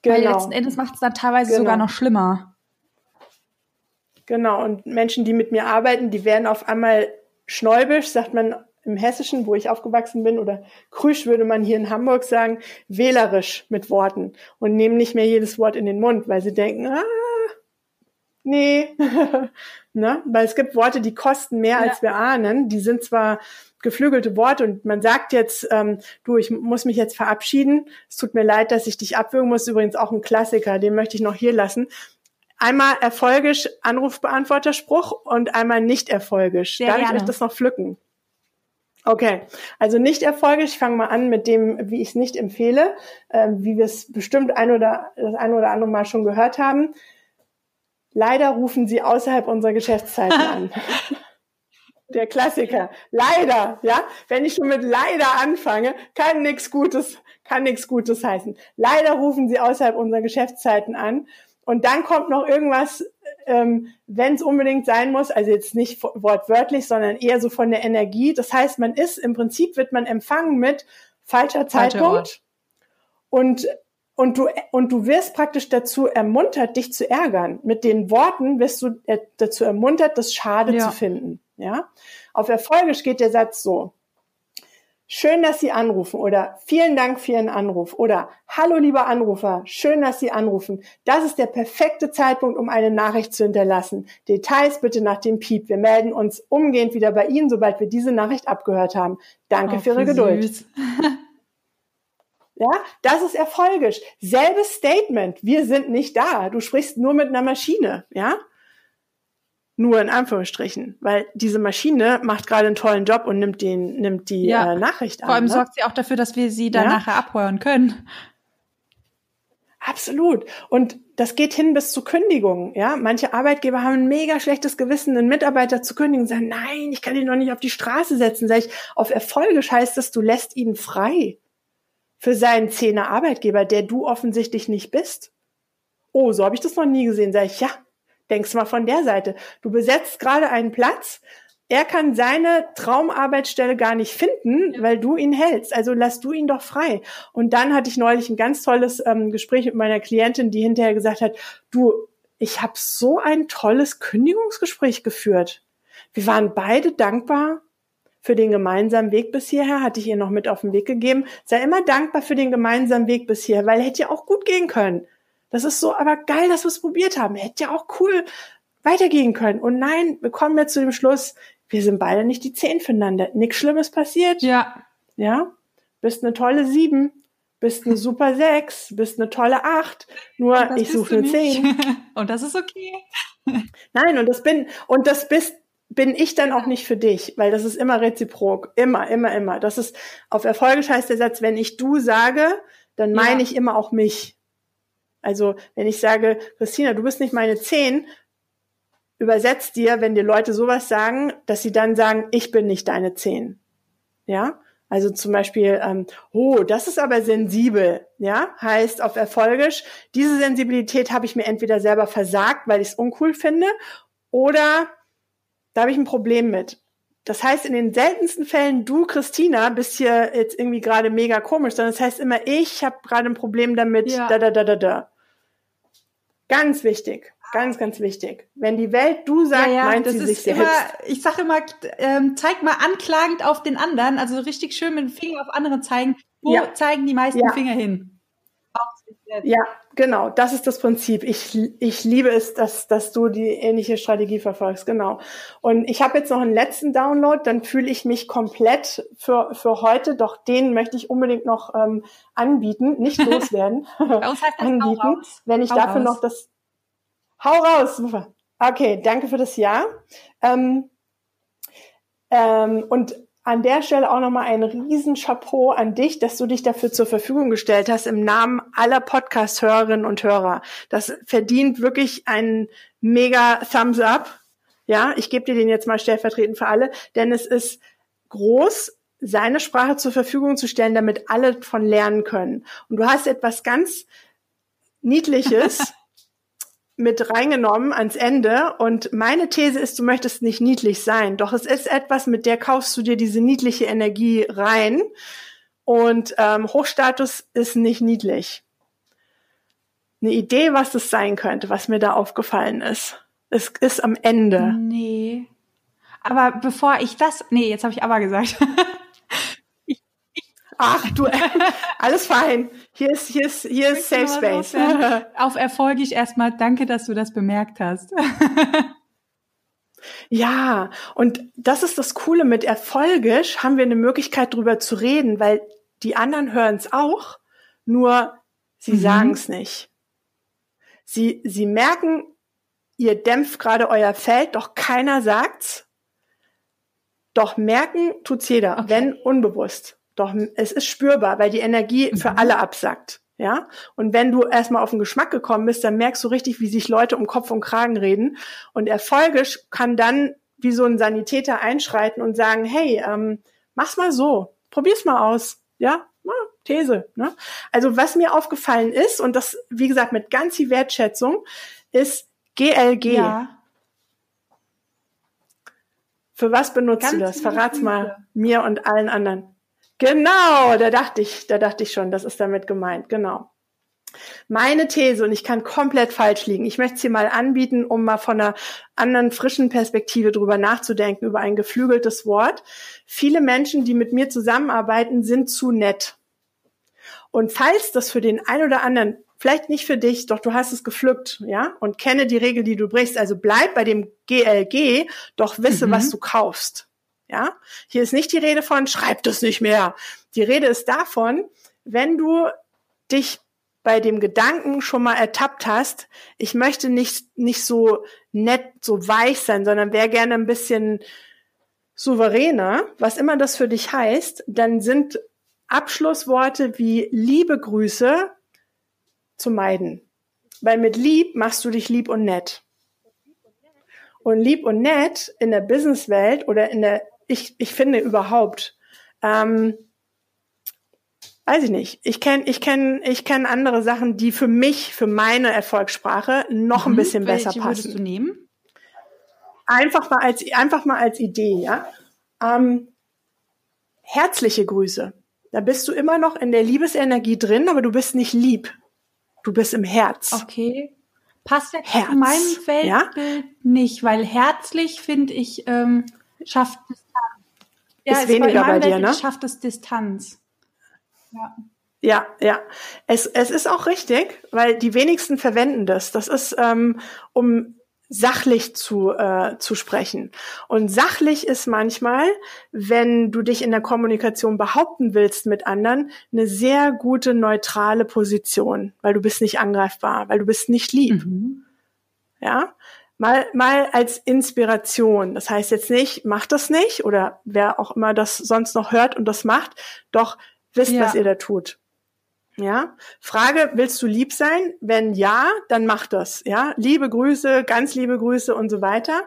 genau. Weil letzten Endes macht es dann teilweise genau. sogar noch schlimmer. Genau, und Menschen, die mit mir arbeiten, die werden auf einmal schnäubisch, sagt man im Hessischen, wo ich aufgewachsen bin, oder krüsch würde man hier in Hamburg sagen, wählerisch mit Worten und nehmen nicht mehr jedes Wort in den Mund, weil sie denken, ah, nee, ne? weil es gibt Worte, die kosten mehr, ja. als wir ahnen. Die sind zwar geflügelte Worte und man sagt jetzt, ähm, du, ich muss mich jetzt verabschieden. Es tut mir leid, dass ich dich abwürgen muss. Übrigens auch ein Klassiker, den möchte ich noch hier lassen. Einmal erfolgisch Anrufbeantworterspruch und einmal nicht erfolgisch. Sehr Darf gerne. ich euch das noch pflücken? Okay, also nicht erfolgisch. Ich fange mal an mit dem, wie ich es nicht empfehle, äh, wie wir es bestimmt ein oder das ein oder andere Mal schon gehört haben. Leider rufen sie außerhalb unserer Geschäftszeiten an. Der Klassiker. Leider, ja. Wenn ich schon mit leider anfange, kann nichts Gutes, kann nichts Gutes heißen. Leider rufen sie außerhalb unserer Geschäftszeiten an. Und dann kommt noch irgendwas, ähm, wenn es unbedingt sein muss, also jetzt nicht wortwörtlich, sondern eher so von der Energie. Das heißt, man ist im Prinzip wird man empfangen mit falscher Zeitpunkt und und du, und du wirst praktisch dazu ermuntert, dich zu ärgern. Mit den Worten wirst du dazu ermuntert, das Schade ja. zu finden. Ja? Auf Erfolgisch geht der Satz so. Schön, dass Sie anrufen oder vielen Dank für Ihren Anruf oder Hallo, lieber Anrufer, schön, dass Sie anrufen. Das ist der perfekte Zeitpunkt, um eine Nachricht zu hinterlassen. Details bitte nach dem Piep. Wir melden uns umgehend wieder bei Ihnen, sobald wir diese Nachricht abgehört haben. Danke oh, für Ihre Geduld. Ja, das ist erfolgisch. Selbes Statement. Wir sind nicht da. Du sprichst nur mit einer Maschine. Ja, nur in Anführungsstrichen, weil diese Maschine macht gerade einen tollen Job und nimmt den, nimmt die ja. äh, Nachricht an. Vor allem ne? sorgt sie auch dafür, dass wir sie dann ja? nachher abhören können. Absolut. Und das geht hin bis zu Kündigungen. Ja, manche Arbeitgeber haben ein mega schlechtes Gewissen, einen Mitarbeiter zu kündigen, sagen, nein, ich kann ihn noch nicht auf die Straße setzen. Sag ich, auf Erfolge heißt das, du lässt ihn frei für seinen Zehner Arbeitgeber, der du offensichtlich nicht bist. Oh, so habe ich das noch nie gesehen. Sag ich, ja, denkst mal von der Seite. Du besetzt gerade einen Platz, er kann seine Traumarbeitsstelle gar nicht finden, weil du ihn hältst. Also lass du ihn doch frei. Und dann hatte ich neulich ein ganz tolles ähm, Gespräch mit meiner Klientin, die hinterher gesagt hat, du, ich habe so ein tolles Kündigungsgespräch geführt. Wir waren beide dankbar, für den gemeinsamen Weg bis hierher, hatte ich ihr noch mit auf den Weg gegeben. Sei immer dankbar für den gemeinsamen Weg bis hierher, weil hätte ja auch gut gehen können. Das ist so aber geil, dass wir es probiert haben. Hätte ja auch cool weitergehen können. Und nein, wir kommen jetzt zu dem Schluss, wir sind beide nicht die Zehn füreinander. Nichts Schlimmes passiert. Ja. Ja. Bist eine tolle Sieben. Bist eine super Sechs. Bist eine tolle Acht. Nur ich suche eine Zehn. und das ist okay. Nein, und das bin, und das bist bin ich dann auch nicht für dich, weil das ist immer reziprok, immer, immer, immer. Das ist auf Erfolge heißt der Satz, wenn ich du sage, dann meine ja. ich immer auch mich. Also wenn ich sage, Christina, du bist nicht meine Zehn, übersetzt dir, wenn dir Leute sowas sagen, dass sie dann sagen, ich bin nicht deine Zehn. Ja, Also zum Beispiel, ähm, oh, das ist aber sensibel, ja, heißt auf Erfolgisch, diese Sensibilität habe ich mir entweder selber versagt, weil ich es uncool finde, oder da habe ich ein Problem mit. Das heißt, in den seltensten Fällen, du, Christina, bist hier jetzt irgendwie gerade mega komisch, sondern das heißt immer, ich habe gerade ein Problem damit, ja. da, da, da, da, da. Ganz wichtig. Ganz, ganz wichtig. Wenn die Welt du sagt, ja, ja, meint sie sich selbst. Immer, ich sage immer, ähm, zeig mal anklagend auf den anderen, also richtig schön mit dem Finger auf andere zeigen. Wo zeigen die meisten Finger hin? Ja, genau. Das ist das Prinzip. Ich, ich liebe es, dass, dass du die ähnliche Strategie verfolgst. Genau. Und ich habe jetzt noch einen letzten Download, dann fühle ich mich komplett für, für heute, doch den möchte ich unbedingt noch ähm, anbieten, nicht loswerden. anbieten, wenn ich Hau dafür raus. noch das Hau raus. Okay, danke für das Ja. Ähm, ähm, und an der Stelle auch nochmal ein riesen Chapeau an dich, dass du dich dafür zur Verfügung gestellt hast im Namen aller Podcast-Hörerinnen und Hörer. Das verdient wirklich einen mega Thumbs up. Ja, ich gebe dir den jetzt mal stellvertretend für alle, denn es ist groß, seine Sprache zur Verfügung zu stellen, damit alle von lernen können. Und du hast etwas ganz Niedliches mit reingenommen ans Ende. Und meine These ist, du möchtest nicht niedlich sein. Doch es ist etwas, mit der kaufst du dir diese niedliche Energie rein. Und ähm, Hochstatus ist nicht niedlich. Eine Idee, was es sein könnte, was mir da aufgefallen ist. Es ist am Ende. Nee. Aber bevor ich das. Nee, jetzt habe ich aber gesagt. Ach du, alles fein. Hier ist, hier ist, hier ist Safe Space. Auf Erfolg ich erstmal danke, dass du das bemerkt hast. Ja, und das ist das Coole mit Erfolgisch haben wir eine Möglichkeit drüber zu reden, weil die anderen hören es auch, nur sie mhm. sagen es nicht. Sie, sie merken, ihr dämpft gerade euer Feld, doch keiner sagt's. Doch merken tut's jeder, okay. wenn unbewusst. Doch es ist spürbar, weil die Energie für mhm. alle absackt. Ja, und wenn du erstmal auf den Geschmack gekommen bist, dann merkst du richtig, wie sich Leute um Kopf und Kragen reden. Und erfolgisch kann dann wie so ein Sanitäter einschreiten und sagen, hey, ähm, mach's mal so, probier's mal aus. Ja, Na, These. Ne? Also was mir aufgefallen ist, und das, wie gesagt, mit ganz viel Wertschätzung, ist GLG. Ja. Für was benutzt ganz du das? Verrat's mal mir und allen anderen. Genau, da dachte ich, da dachte ich schon, das ist damit gemeint, genau. Meine These, und ich kann komplett falsch liegen, ich möchte es hier mal anbieten, um mal von einer anderen frischen Perspektive drüber nachzudenken, über ein geflügeltes Wort. Viele Menschen, die mit mir zusammenarbeiten, sind zu nett. Und falls das für den einen oder anderen, vielleicht nicht für dich, doch du hast es gepflückt, ja, und kenne die Regel, die du brichst, also bleib bei dem GLG, doch wisse, mhm. was du kaufst. Ja, hier ist nicht die Rede von, schreib das nicht mehr. Die Rede ist davon, wenn du dich bei dem Gedanken schon mal ertappt hast, ich möchte nicht, nicht so nett, so weich sein, sondern wäre gerne ein bisschen souveräner, was immer das für dich heißt, dann sind Abschlussworte wie liebe Grüße zu meiden. Weil mit lieb machst du dich lieb und nett. Und lieb und nett in der Businesswelt oder in der ich, ich finde überhaupt, ähm, weiß ich nicht. Ich kenne ich kenn, ich kenn andere Sachen, die für mich, für meine Erfolgssprache noch mhm. ein bisschen Welche besser passen. Würdest du nehmen? Einfach mal als, einfach mal als Idee, ja. Ähm, herzliche Grüße. Da bist du immer noch in der Liebesenergie drin, aber du bist nicht lieb. Du bist im Herz. Okay. Passt ja zu meinem Weltbild ja? nicht, weil herzlich finde ich ähm, schafft ja, ist weniger bei dir, ne? schafft es Distanz. Ja. Ja, ja. Es, es ist auch richtig, weil die wenigsten verwenden das. Das ist, ähm, um sachlich zu, äh, zu sprechen. Und sachlich ist manchmal, wenn du dich in der Kommunikation behaupten willst mit anderen, eine sehr gute neutrale Position, weil du bist nicht angreifbar, weil du bist nicht lieb. Mhm. Ja, mal, mal als Inspiration. Das heißt jetzt nicht, macht das nicht oder wer auch immer das sonst noch hört und das macht, doch wisst, ja. was ihr da tut. Ja, Frage, willst du lieb sein? Wenn ja, dann mach das. Ja, liebe Grüße, ganz liebe Grüße und so weiter.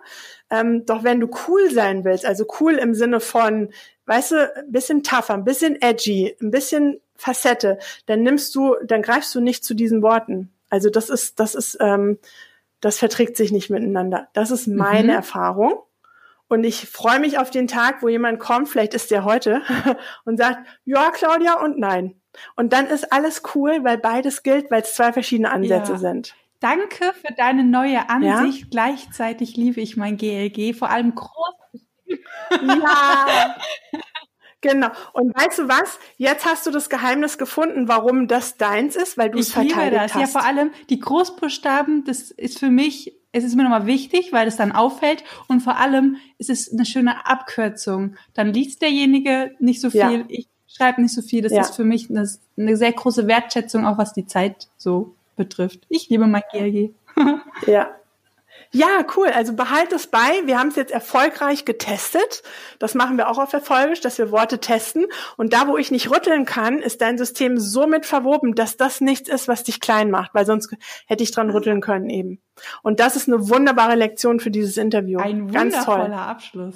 Ähm, doch wenn du cool sein willst, also cool im Sinne von weißt du, ein bisschen tougher, ein bisschen edgy, ein bisschen Facette, dann nimmst du, dann greifst du nicht zu diesen Worten. Also das ist, das ist, ähm, das verträgt sich nicht miteinander. Das ist meine mhm. Erfahrung. Und ich freue mich auf den Tag, wo jemand kommt, vielleicht ist der heute, und sagt, ja, Claudia und nein. Und dann ist alles cool, weil beides gilt, weil es zwei verschiedene Ansätze ja. sind. Danke für deine neue Ansicht. Ja? Gleichzeitig liebe ich mein GLG, vor allem groß. Ja. Genau. Und weißt du was? Jetzt hast du das Geheimnis gefunden, warum das deins ist, weil du es verteidigt liebe das. hast. Ja, vor allem die Großbuchstaben, das ist für mich, es ist mir nochmal wichtig, weil es dann auffällt und vor allem ist es eine schöne Abkürzung. Dann liest derjenige nicht so viel, ja. ich schreibe nicht so viel. Das ja. ist für mich eine, eine sehr große Wertschätzung, auch was die Zeit so betrifft. Ich liebe mein GLG. ja, ja, cool. Also behalt es bei. Wir haben es jetzt erfolgreich getestet. Das machen wir auch auf Erfolgisch, dass wir Worte testen. Und da, wo ich nicht rütteln kann, ist dein System so mit verwoben, dass das nichts ist, was dich klein macht, weil sonst hätte ich dran rütteln können eben. Und das ist eine wunderbare Lektion für dieses Interview. Ein Ganz wundervoller toll. Abschluss.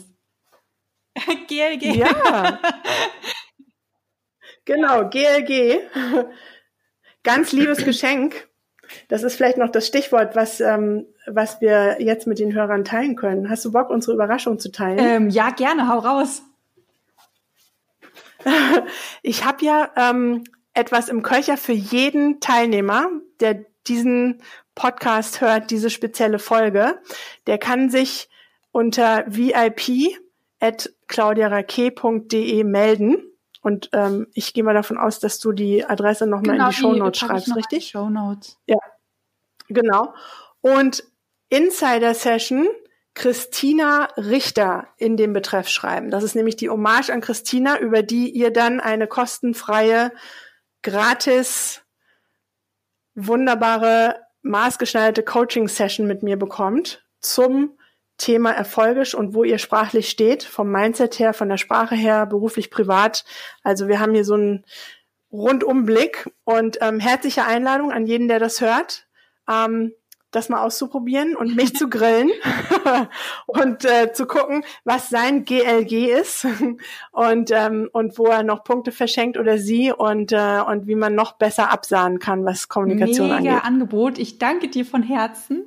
GLG. Ja. genau, GLG. Ganz liebes Geschenk. Das ist vielleicht noch das Stichwort, was, ähm, was wir jetzt mit den Hörern teilen können. Hast du Bock, unsere Überraschung zu teilen? Ähm, ja, gerne, hau raus. ich habe ja ähm, etwas im Köcher für jeden Teilnehmer, der diesen Podcast hört, diese spezielle Folge. Der kann sich unter vip at claudiarake.de melden. Und ähm, ich gehe mal davon aus, dass du die Adresse nochmal genau, in die Show Notes schreibst, richtig? Show Notes. Ja, genau. Und Insider Session Christina Richter in dem Betreff schreiben. Das ist nämlich die Hommage an Christina, über die ihr dann eine kostenfreie, gratis, wunderbare, maßgeschneiderte Coaching-Session mit mir bekommt zum Thema erfolgisch und wo ihr sprachlich steht, vom Mindset her, von der Sprache her, beruflich, privat. Also wir haben hier so einen Rundumblick und ähm, herzliche Einladung an jeden, der das hört. Ähm, das mal auszuprobieren und mich zu grillen und äh, zu gucken, was sein GLG ist und ähm, und wo er noch Punkte verschenkt oder sie und äh, und wie man noch besser absahen kann, was Kommunikation Mega angeht. Mega Angebot. Ich danke dir von Herzen.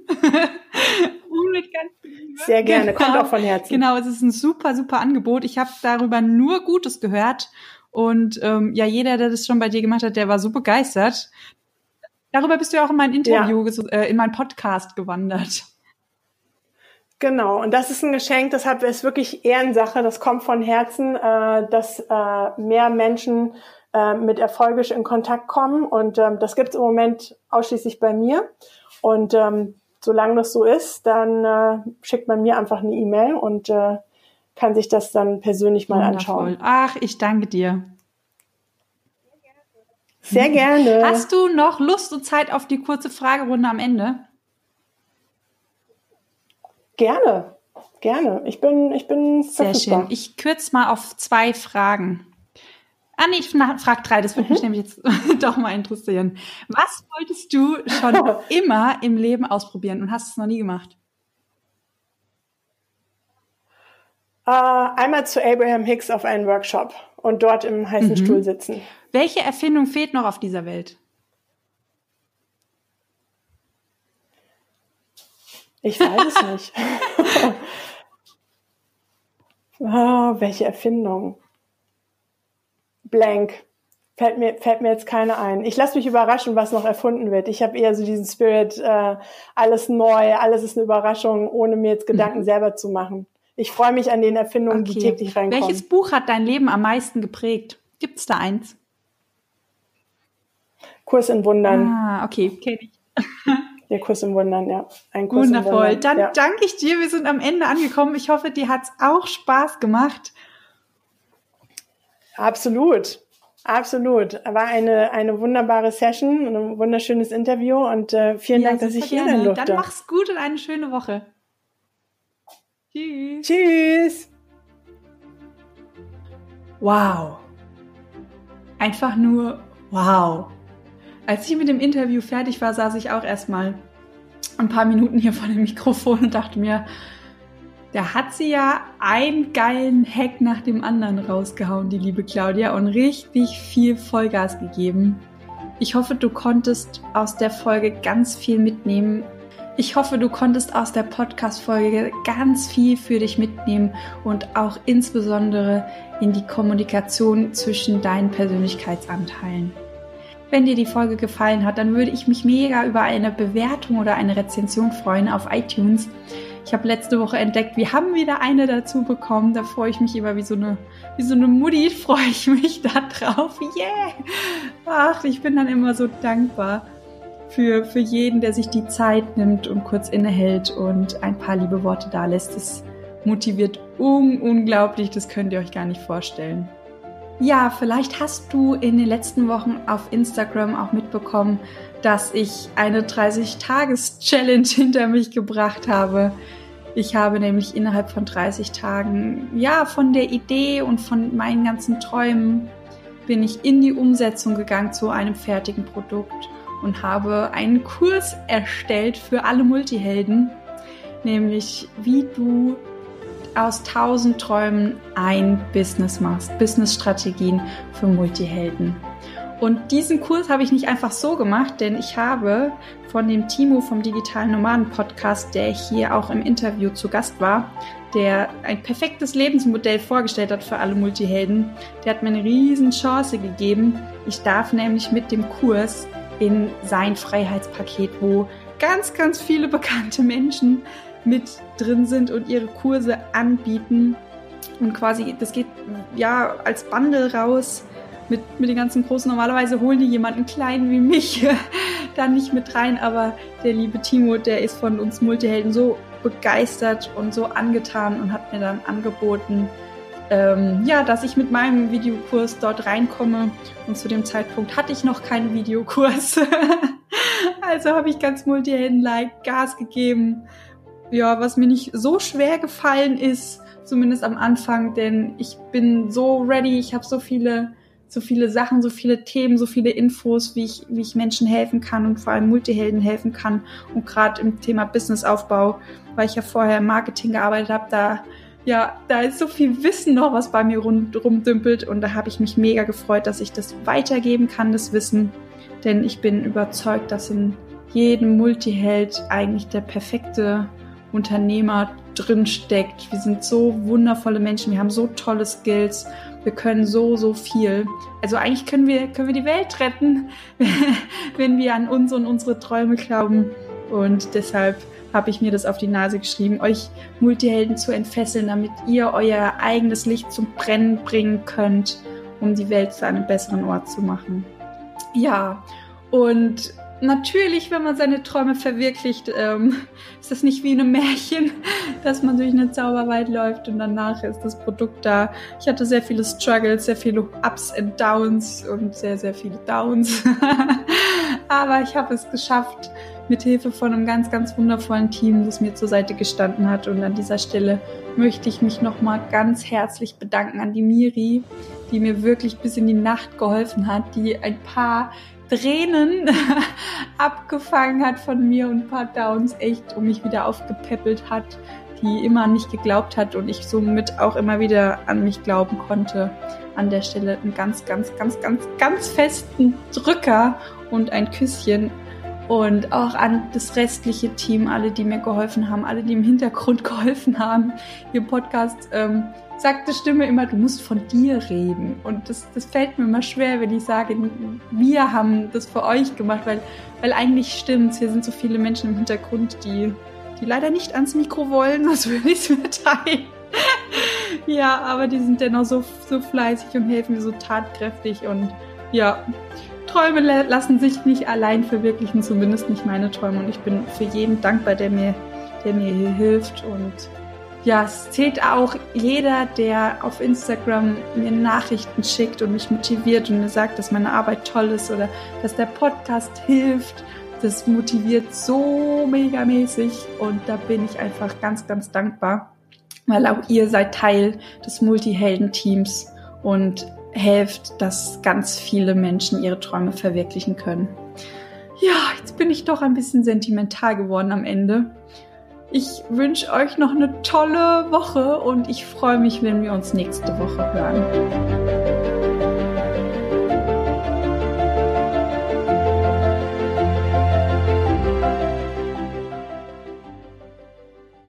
Sehr gerne, genau. kommt auch von Herzen. Genau, es ist ein super, super Angebot. Ich habe darüber nur Gutes gehört. Und ähm, ja, jeder, der das schon bei dir gemacht hat, der war so begeistert. Darüber bist du ja auch in mein Interview, ja. äh, in mein Podcast gewandert. Genau, und das ist ein Geschenk, deshalb ist wirklich Ehrensache, das kommt von Herzen, äh, dass äh, mehr Menschen äh, mit Erfolgisch in Kontakt kommen. Und ähm, das gibt es im Moment ausschließlich bei mir. Und ähm, solange das so ist, dann äh, schickt man mir einfach eine E-Mail und äh, kann sich das dann persönlich mal Wundervoll. anschauen. Ach, ich danke dir. Sehr gerne. Hast du noch Lust und Zeit auf die kurze Fragerunde am Ende? Gerne, gerne. Ich bin, ich bin Sehr schön. Ich kürze mal auf zwei Fragen. Ah nee, ich frage drei, das würde mhm. mich nämlich jetzt doch mal interessieren. Was wolltest du schon immer im Leben ausprobieren und hast es noch nie gemacht? Uh, einmal zu Abraham Hicks auf einen Workshop und dort im heißen mhm. Stuhl sitzen. Welche Erfindung fehlt noch auf dieser Welt? Ich weiß es nicht. oh, welche Erfindung? Blank. Fällt mir, fällt mir jetzt keine ein. Ich lasse mich überraschen, was noch erfunden wird. Ich habe eher so diesen Spirit, äh, alles neu, alles ist eine Überraschung, ohne mir jetzt Gedanken mhm. selber zu machen. Ich freue mich an den Erfindungen, okay. die täglich reinkommen. Welches Buch hat dein Leben am meisten geprägt? Gibt es da eins? Kurs in Wundern. Ah, okay, kenne ich. Der Kurs in Wundern, ja. Ein Kurs Wundervoll. Dann ja. danke ich dir. Wir sind am Ende angekommen. Ich hoffe, dir hat es auch Spaß gemacht. Absolut. Absolut. War eine, eine wunderbare Session, ein wunderschönes Interview und äh, vielen ja, Dank, dass ich hier sein durfte. Dann mach's gut und eine schöne Woche. Tschüss. Tschüss. Wow. Einfach nur wow. Als ich mit dem Interview fertig war, saß ich auch erstmal ein paar Minuten hier vor dem Mikrofon und dachte mir, Da hat sie ja einen geilen Hack nach dem anderen rausgehauen, die liebe Claudia, und richtig viel Vollgas gegeben. Ich hoffe, du konntest aus der Folge ganz viel mitnehmen. Ich hoffe, du konntest aus der Podcast-Folge ganz viel für dich mitnehmen und auch insbesondere in die Kommunikation zwischen deinen Persönlichkeitsanteilen. Wenn dir die Folge gefallen hat, dann würde ich mich mega über eine Bewertung oder eine Rezension freuen auf iTunes. Ich habe letzte Woche entdeckt, wir haben wieder eine dazu bekommen. Da freue ich mich immer wie so eine, wie so eine Mutti, freue ich mich da drauf. Yeah! Ach, ich bin dann immer so dankbar für, für jeden, der sich die Zeit nimmt und kurz innehält und ein paar liebe Worte da lässt. Das motiviert un unglaublich, das könnt ihr euch gar nicht vorstellen. Ja, vielleicht hast du in den letzten Wochen auf Instagram auch mitbekommen, dass ich eine 30-Tages-Challenge hinter mich gebracht habe. Ich habe nämlich innerhalb von 30 Tagen, ja, von der Idee und von meinen ganzen Träumen bin ich in die Umsetzung gegangen zu einem fertigen Produkt und habe einen Kurs erstellt für alle Multihelden, nämlich wie du aus tausend Träumen ein Business machst, Business-Strategien für Multihelden. Und diesen Kurs habe ich nicht einfach so gemacht, denn ich habe von dem Timo vom Digitalen Nomaden Podcast, der hier auch im Interview zu Gast war, der ein perfektes Lebensmodell vorgestellt hat für alle Multihelden, der hat mir eine riesen Chance gegeben. Ich darf nämlich mit dem Kurs in sein Freiheitspaket, wo ganz, ganz viele bekannte Menschen mit drin sind und ihre Kurse anbieten. Und quasi, das geht ja als Bundle raus mit, mit den ganzen Großen. Normalerweise holen die jemanden kleinen wie mich da nicht mit rein, aber der liebe Timo, der ist von uns Multihelden so begeistert und so angetan und hat mir dann angeboten, ähm, ja, dass ich mit meinem Videokurs dort reinkomme. Und zu dem Zeitpunkt hatte ich noch keinen Videokurs. also habe ich ganz Multihelden-like Gas gegeben. Ja, was mir nicht so schwer gefallen ist, zumindest am Anfang, denn ich bin so ready, ich habe so viele so viele Sachen, so viele Themen, so viele Infos, wie ich, wie ich Menschen helfen kann und vor allem Multihelden helfen kann. Und gerade im Thema Businessaufbau, weil ich ja vorher im Marketing gearbeitet habe, da ja, da ist so viel Wissen noch, was bei mir rund, rumdümpelt und da habe ich mich mega gefreut, dass ich das weitergeben kann, das Wissen, denn ich bin überzeugt, dass in jedem Multiheld eigentlich der perfekte Unternehmer drin steckt. Wir sind so wundervolle Menschen, wir haben so tolle Skills wir können so, so viel. Also eigentlich können wir, können wir die Welt retten, wenn wir an uns und unsere Träume glauben. Und deshalb habe ich mir das auf die Nase geschrieben, euch Multihelden zu entfesseln, damit ihr euer eigenes Licht zum Brennen bringen könnt, um die Welt zu einem besseren Ort zu machen. Ja, und natürlich, wenn man seine Träume verwirklicht, ähm, ist das nicht wie in einem Märchen, dass man durch einen Zauberwald läuft und danach ist das Produkt da. Ich hatte sehr viele Struggles, sehr viele Ups und Downs und sehr, sehr viele Downs. Aber ich habe es geschafft, mit Hilfe von einem ganz, ganz wundervollen Team, das mir zur Seite gestanden hat. Und an dieser Stelle möchte ich mich nochmal ganz herzlich bedanken an die Miri, die mir wirklich bis in die Nacht geholfen hat, die ein paar Tränen abgefangen hat von mir und ein paar Downs echt um mich wieder aufgepäppelt hat, die immer nicht geglaubt hat und ich somit auch immer wieder an mich glauben konnte. An der Stelle einen ganz, ganz, ganz, ganz, ganz festen Drücker und ein Küsschen und auch an das restliche Team, alle, die mir geholfen haben, alle, die im Hintergrund geholfen haben. Ihr Podcast ähm, sagt die Stimme immer, du musst von dir reden. Und das, das fällt mir immer schwer, wenn ich sage, wir haben das für euch gemacht, weil, weil eigentlich stimmt's. Hier sind so viele Menschen im Hintergrund, die, die leider nicht ans Mikro wollen, sonst würde ich es mitteilen. ja, aber die sind dennoch so, so fleißig und helfen mir so tatkräftig und ja, Träume lassen sich nicht allein verwirklichen, zumindest nicht meine Träume. Und ich bin für jeden dankbar, der mir, der mir hier hilft und ja, es zählt auch jeder, der auf Instagram mir Nachrichten schickt und mich motiviert und mir sagt, dass meine Arbeit toll ist oder dass der Podcast hilft. Das motiviert so megamäßig und da bin ich einfach ganz, ganz dankbar, weil auch ihr seid Teil des Multihelden-Teams und helft, dass ganz viele Menschen ihre Träume verwirklichen können. Ja, jetzt bin ich doch ein bisschen sentimental geworden am Ende. Ich wünsche euch noch eine tolle Woche und ich freue mich, wenn wir uns nächste Woche hören.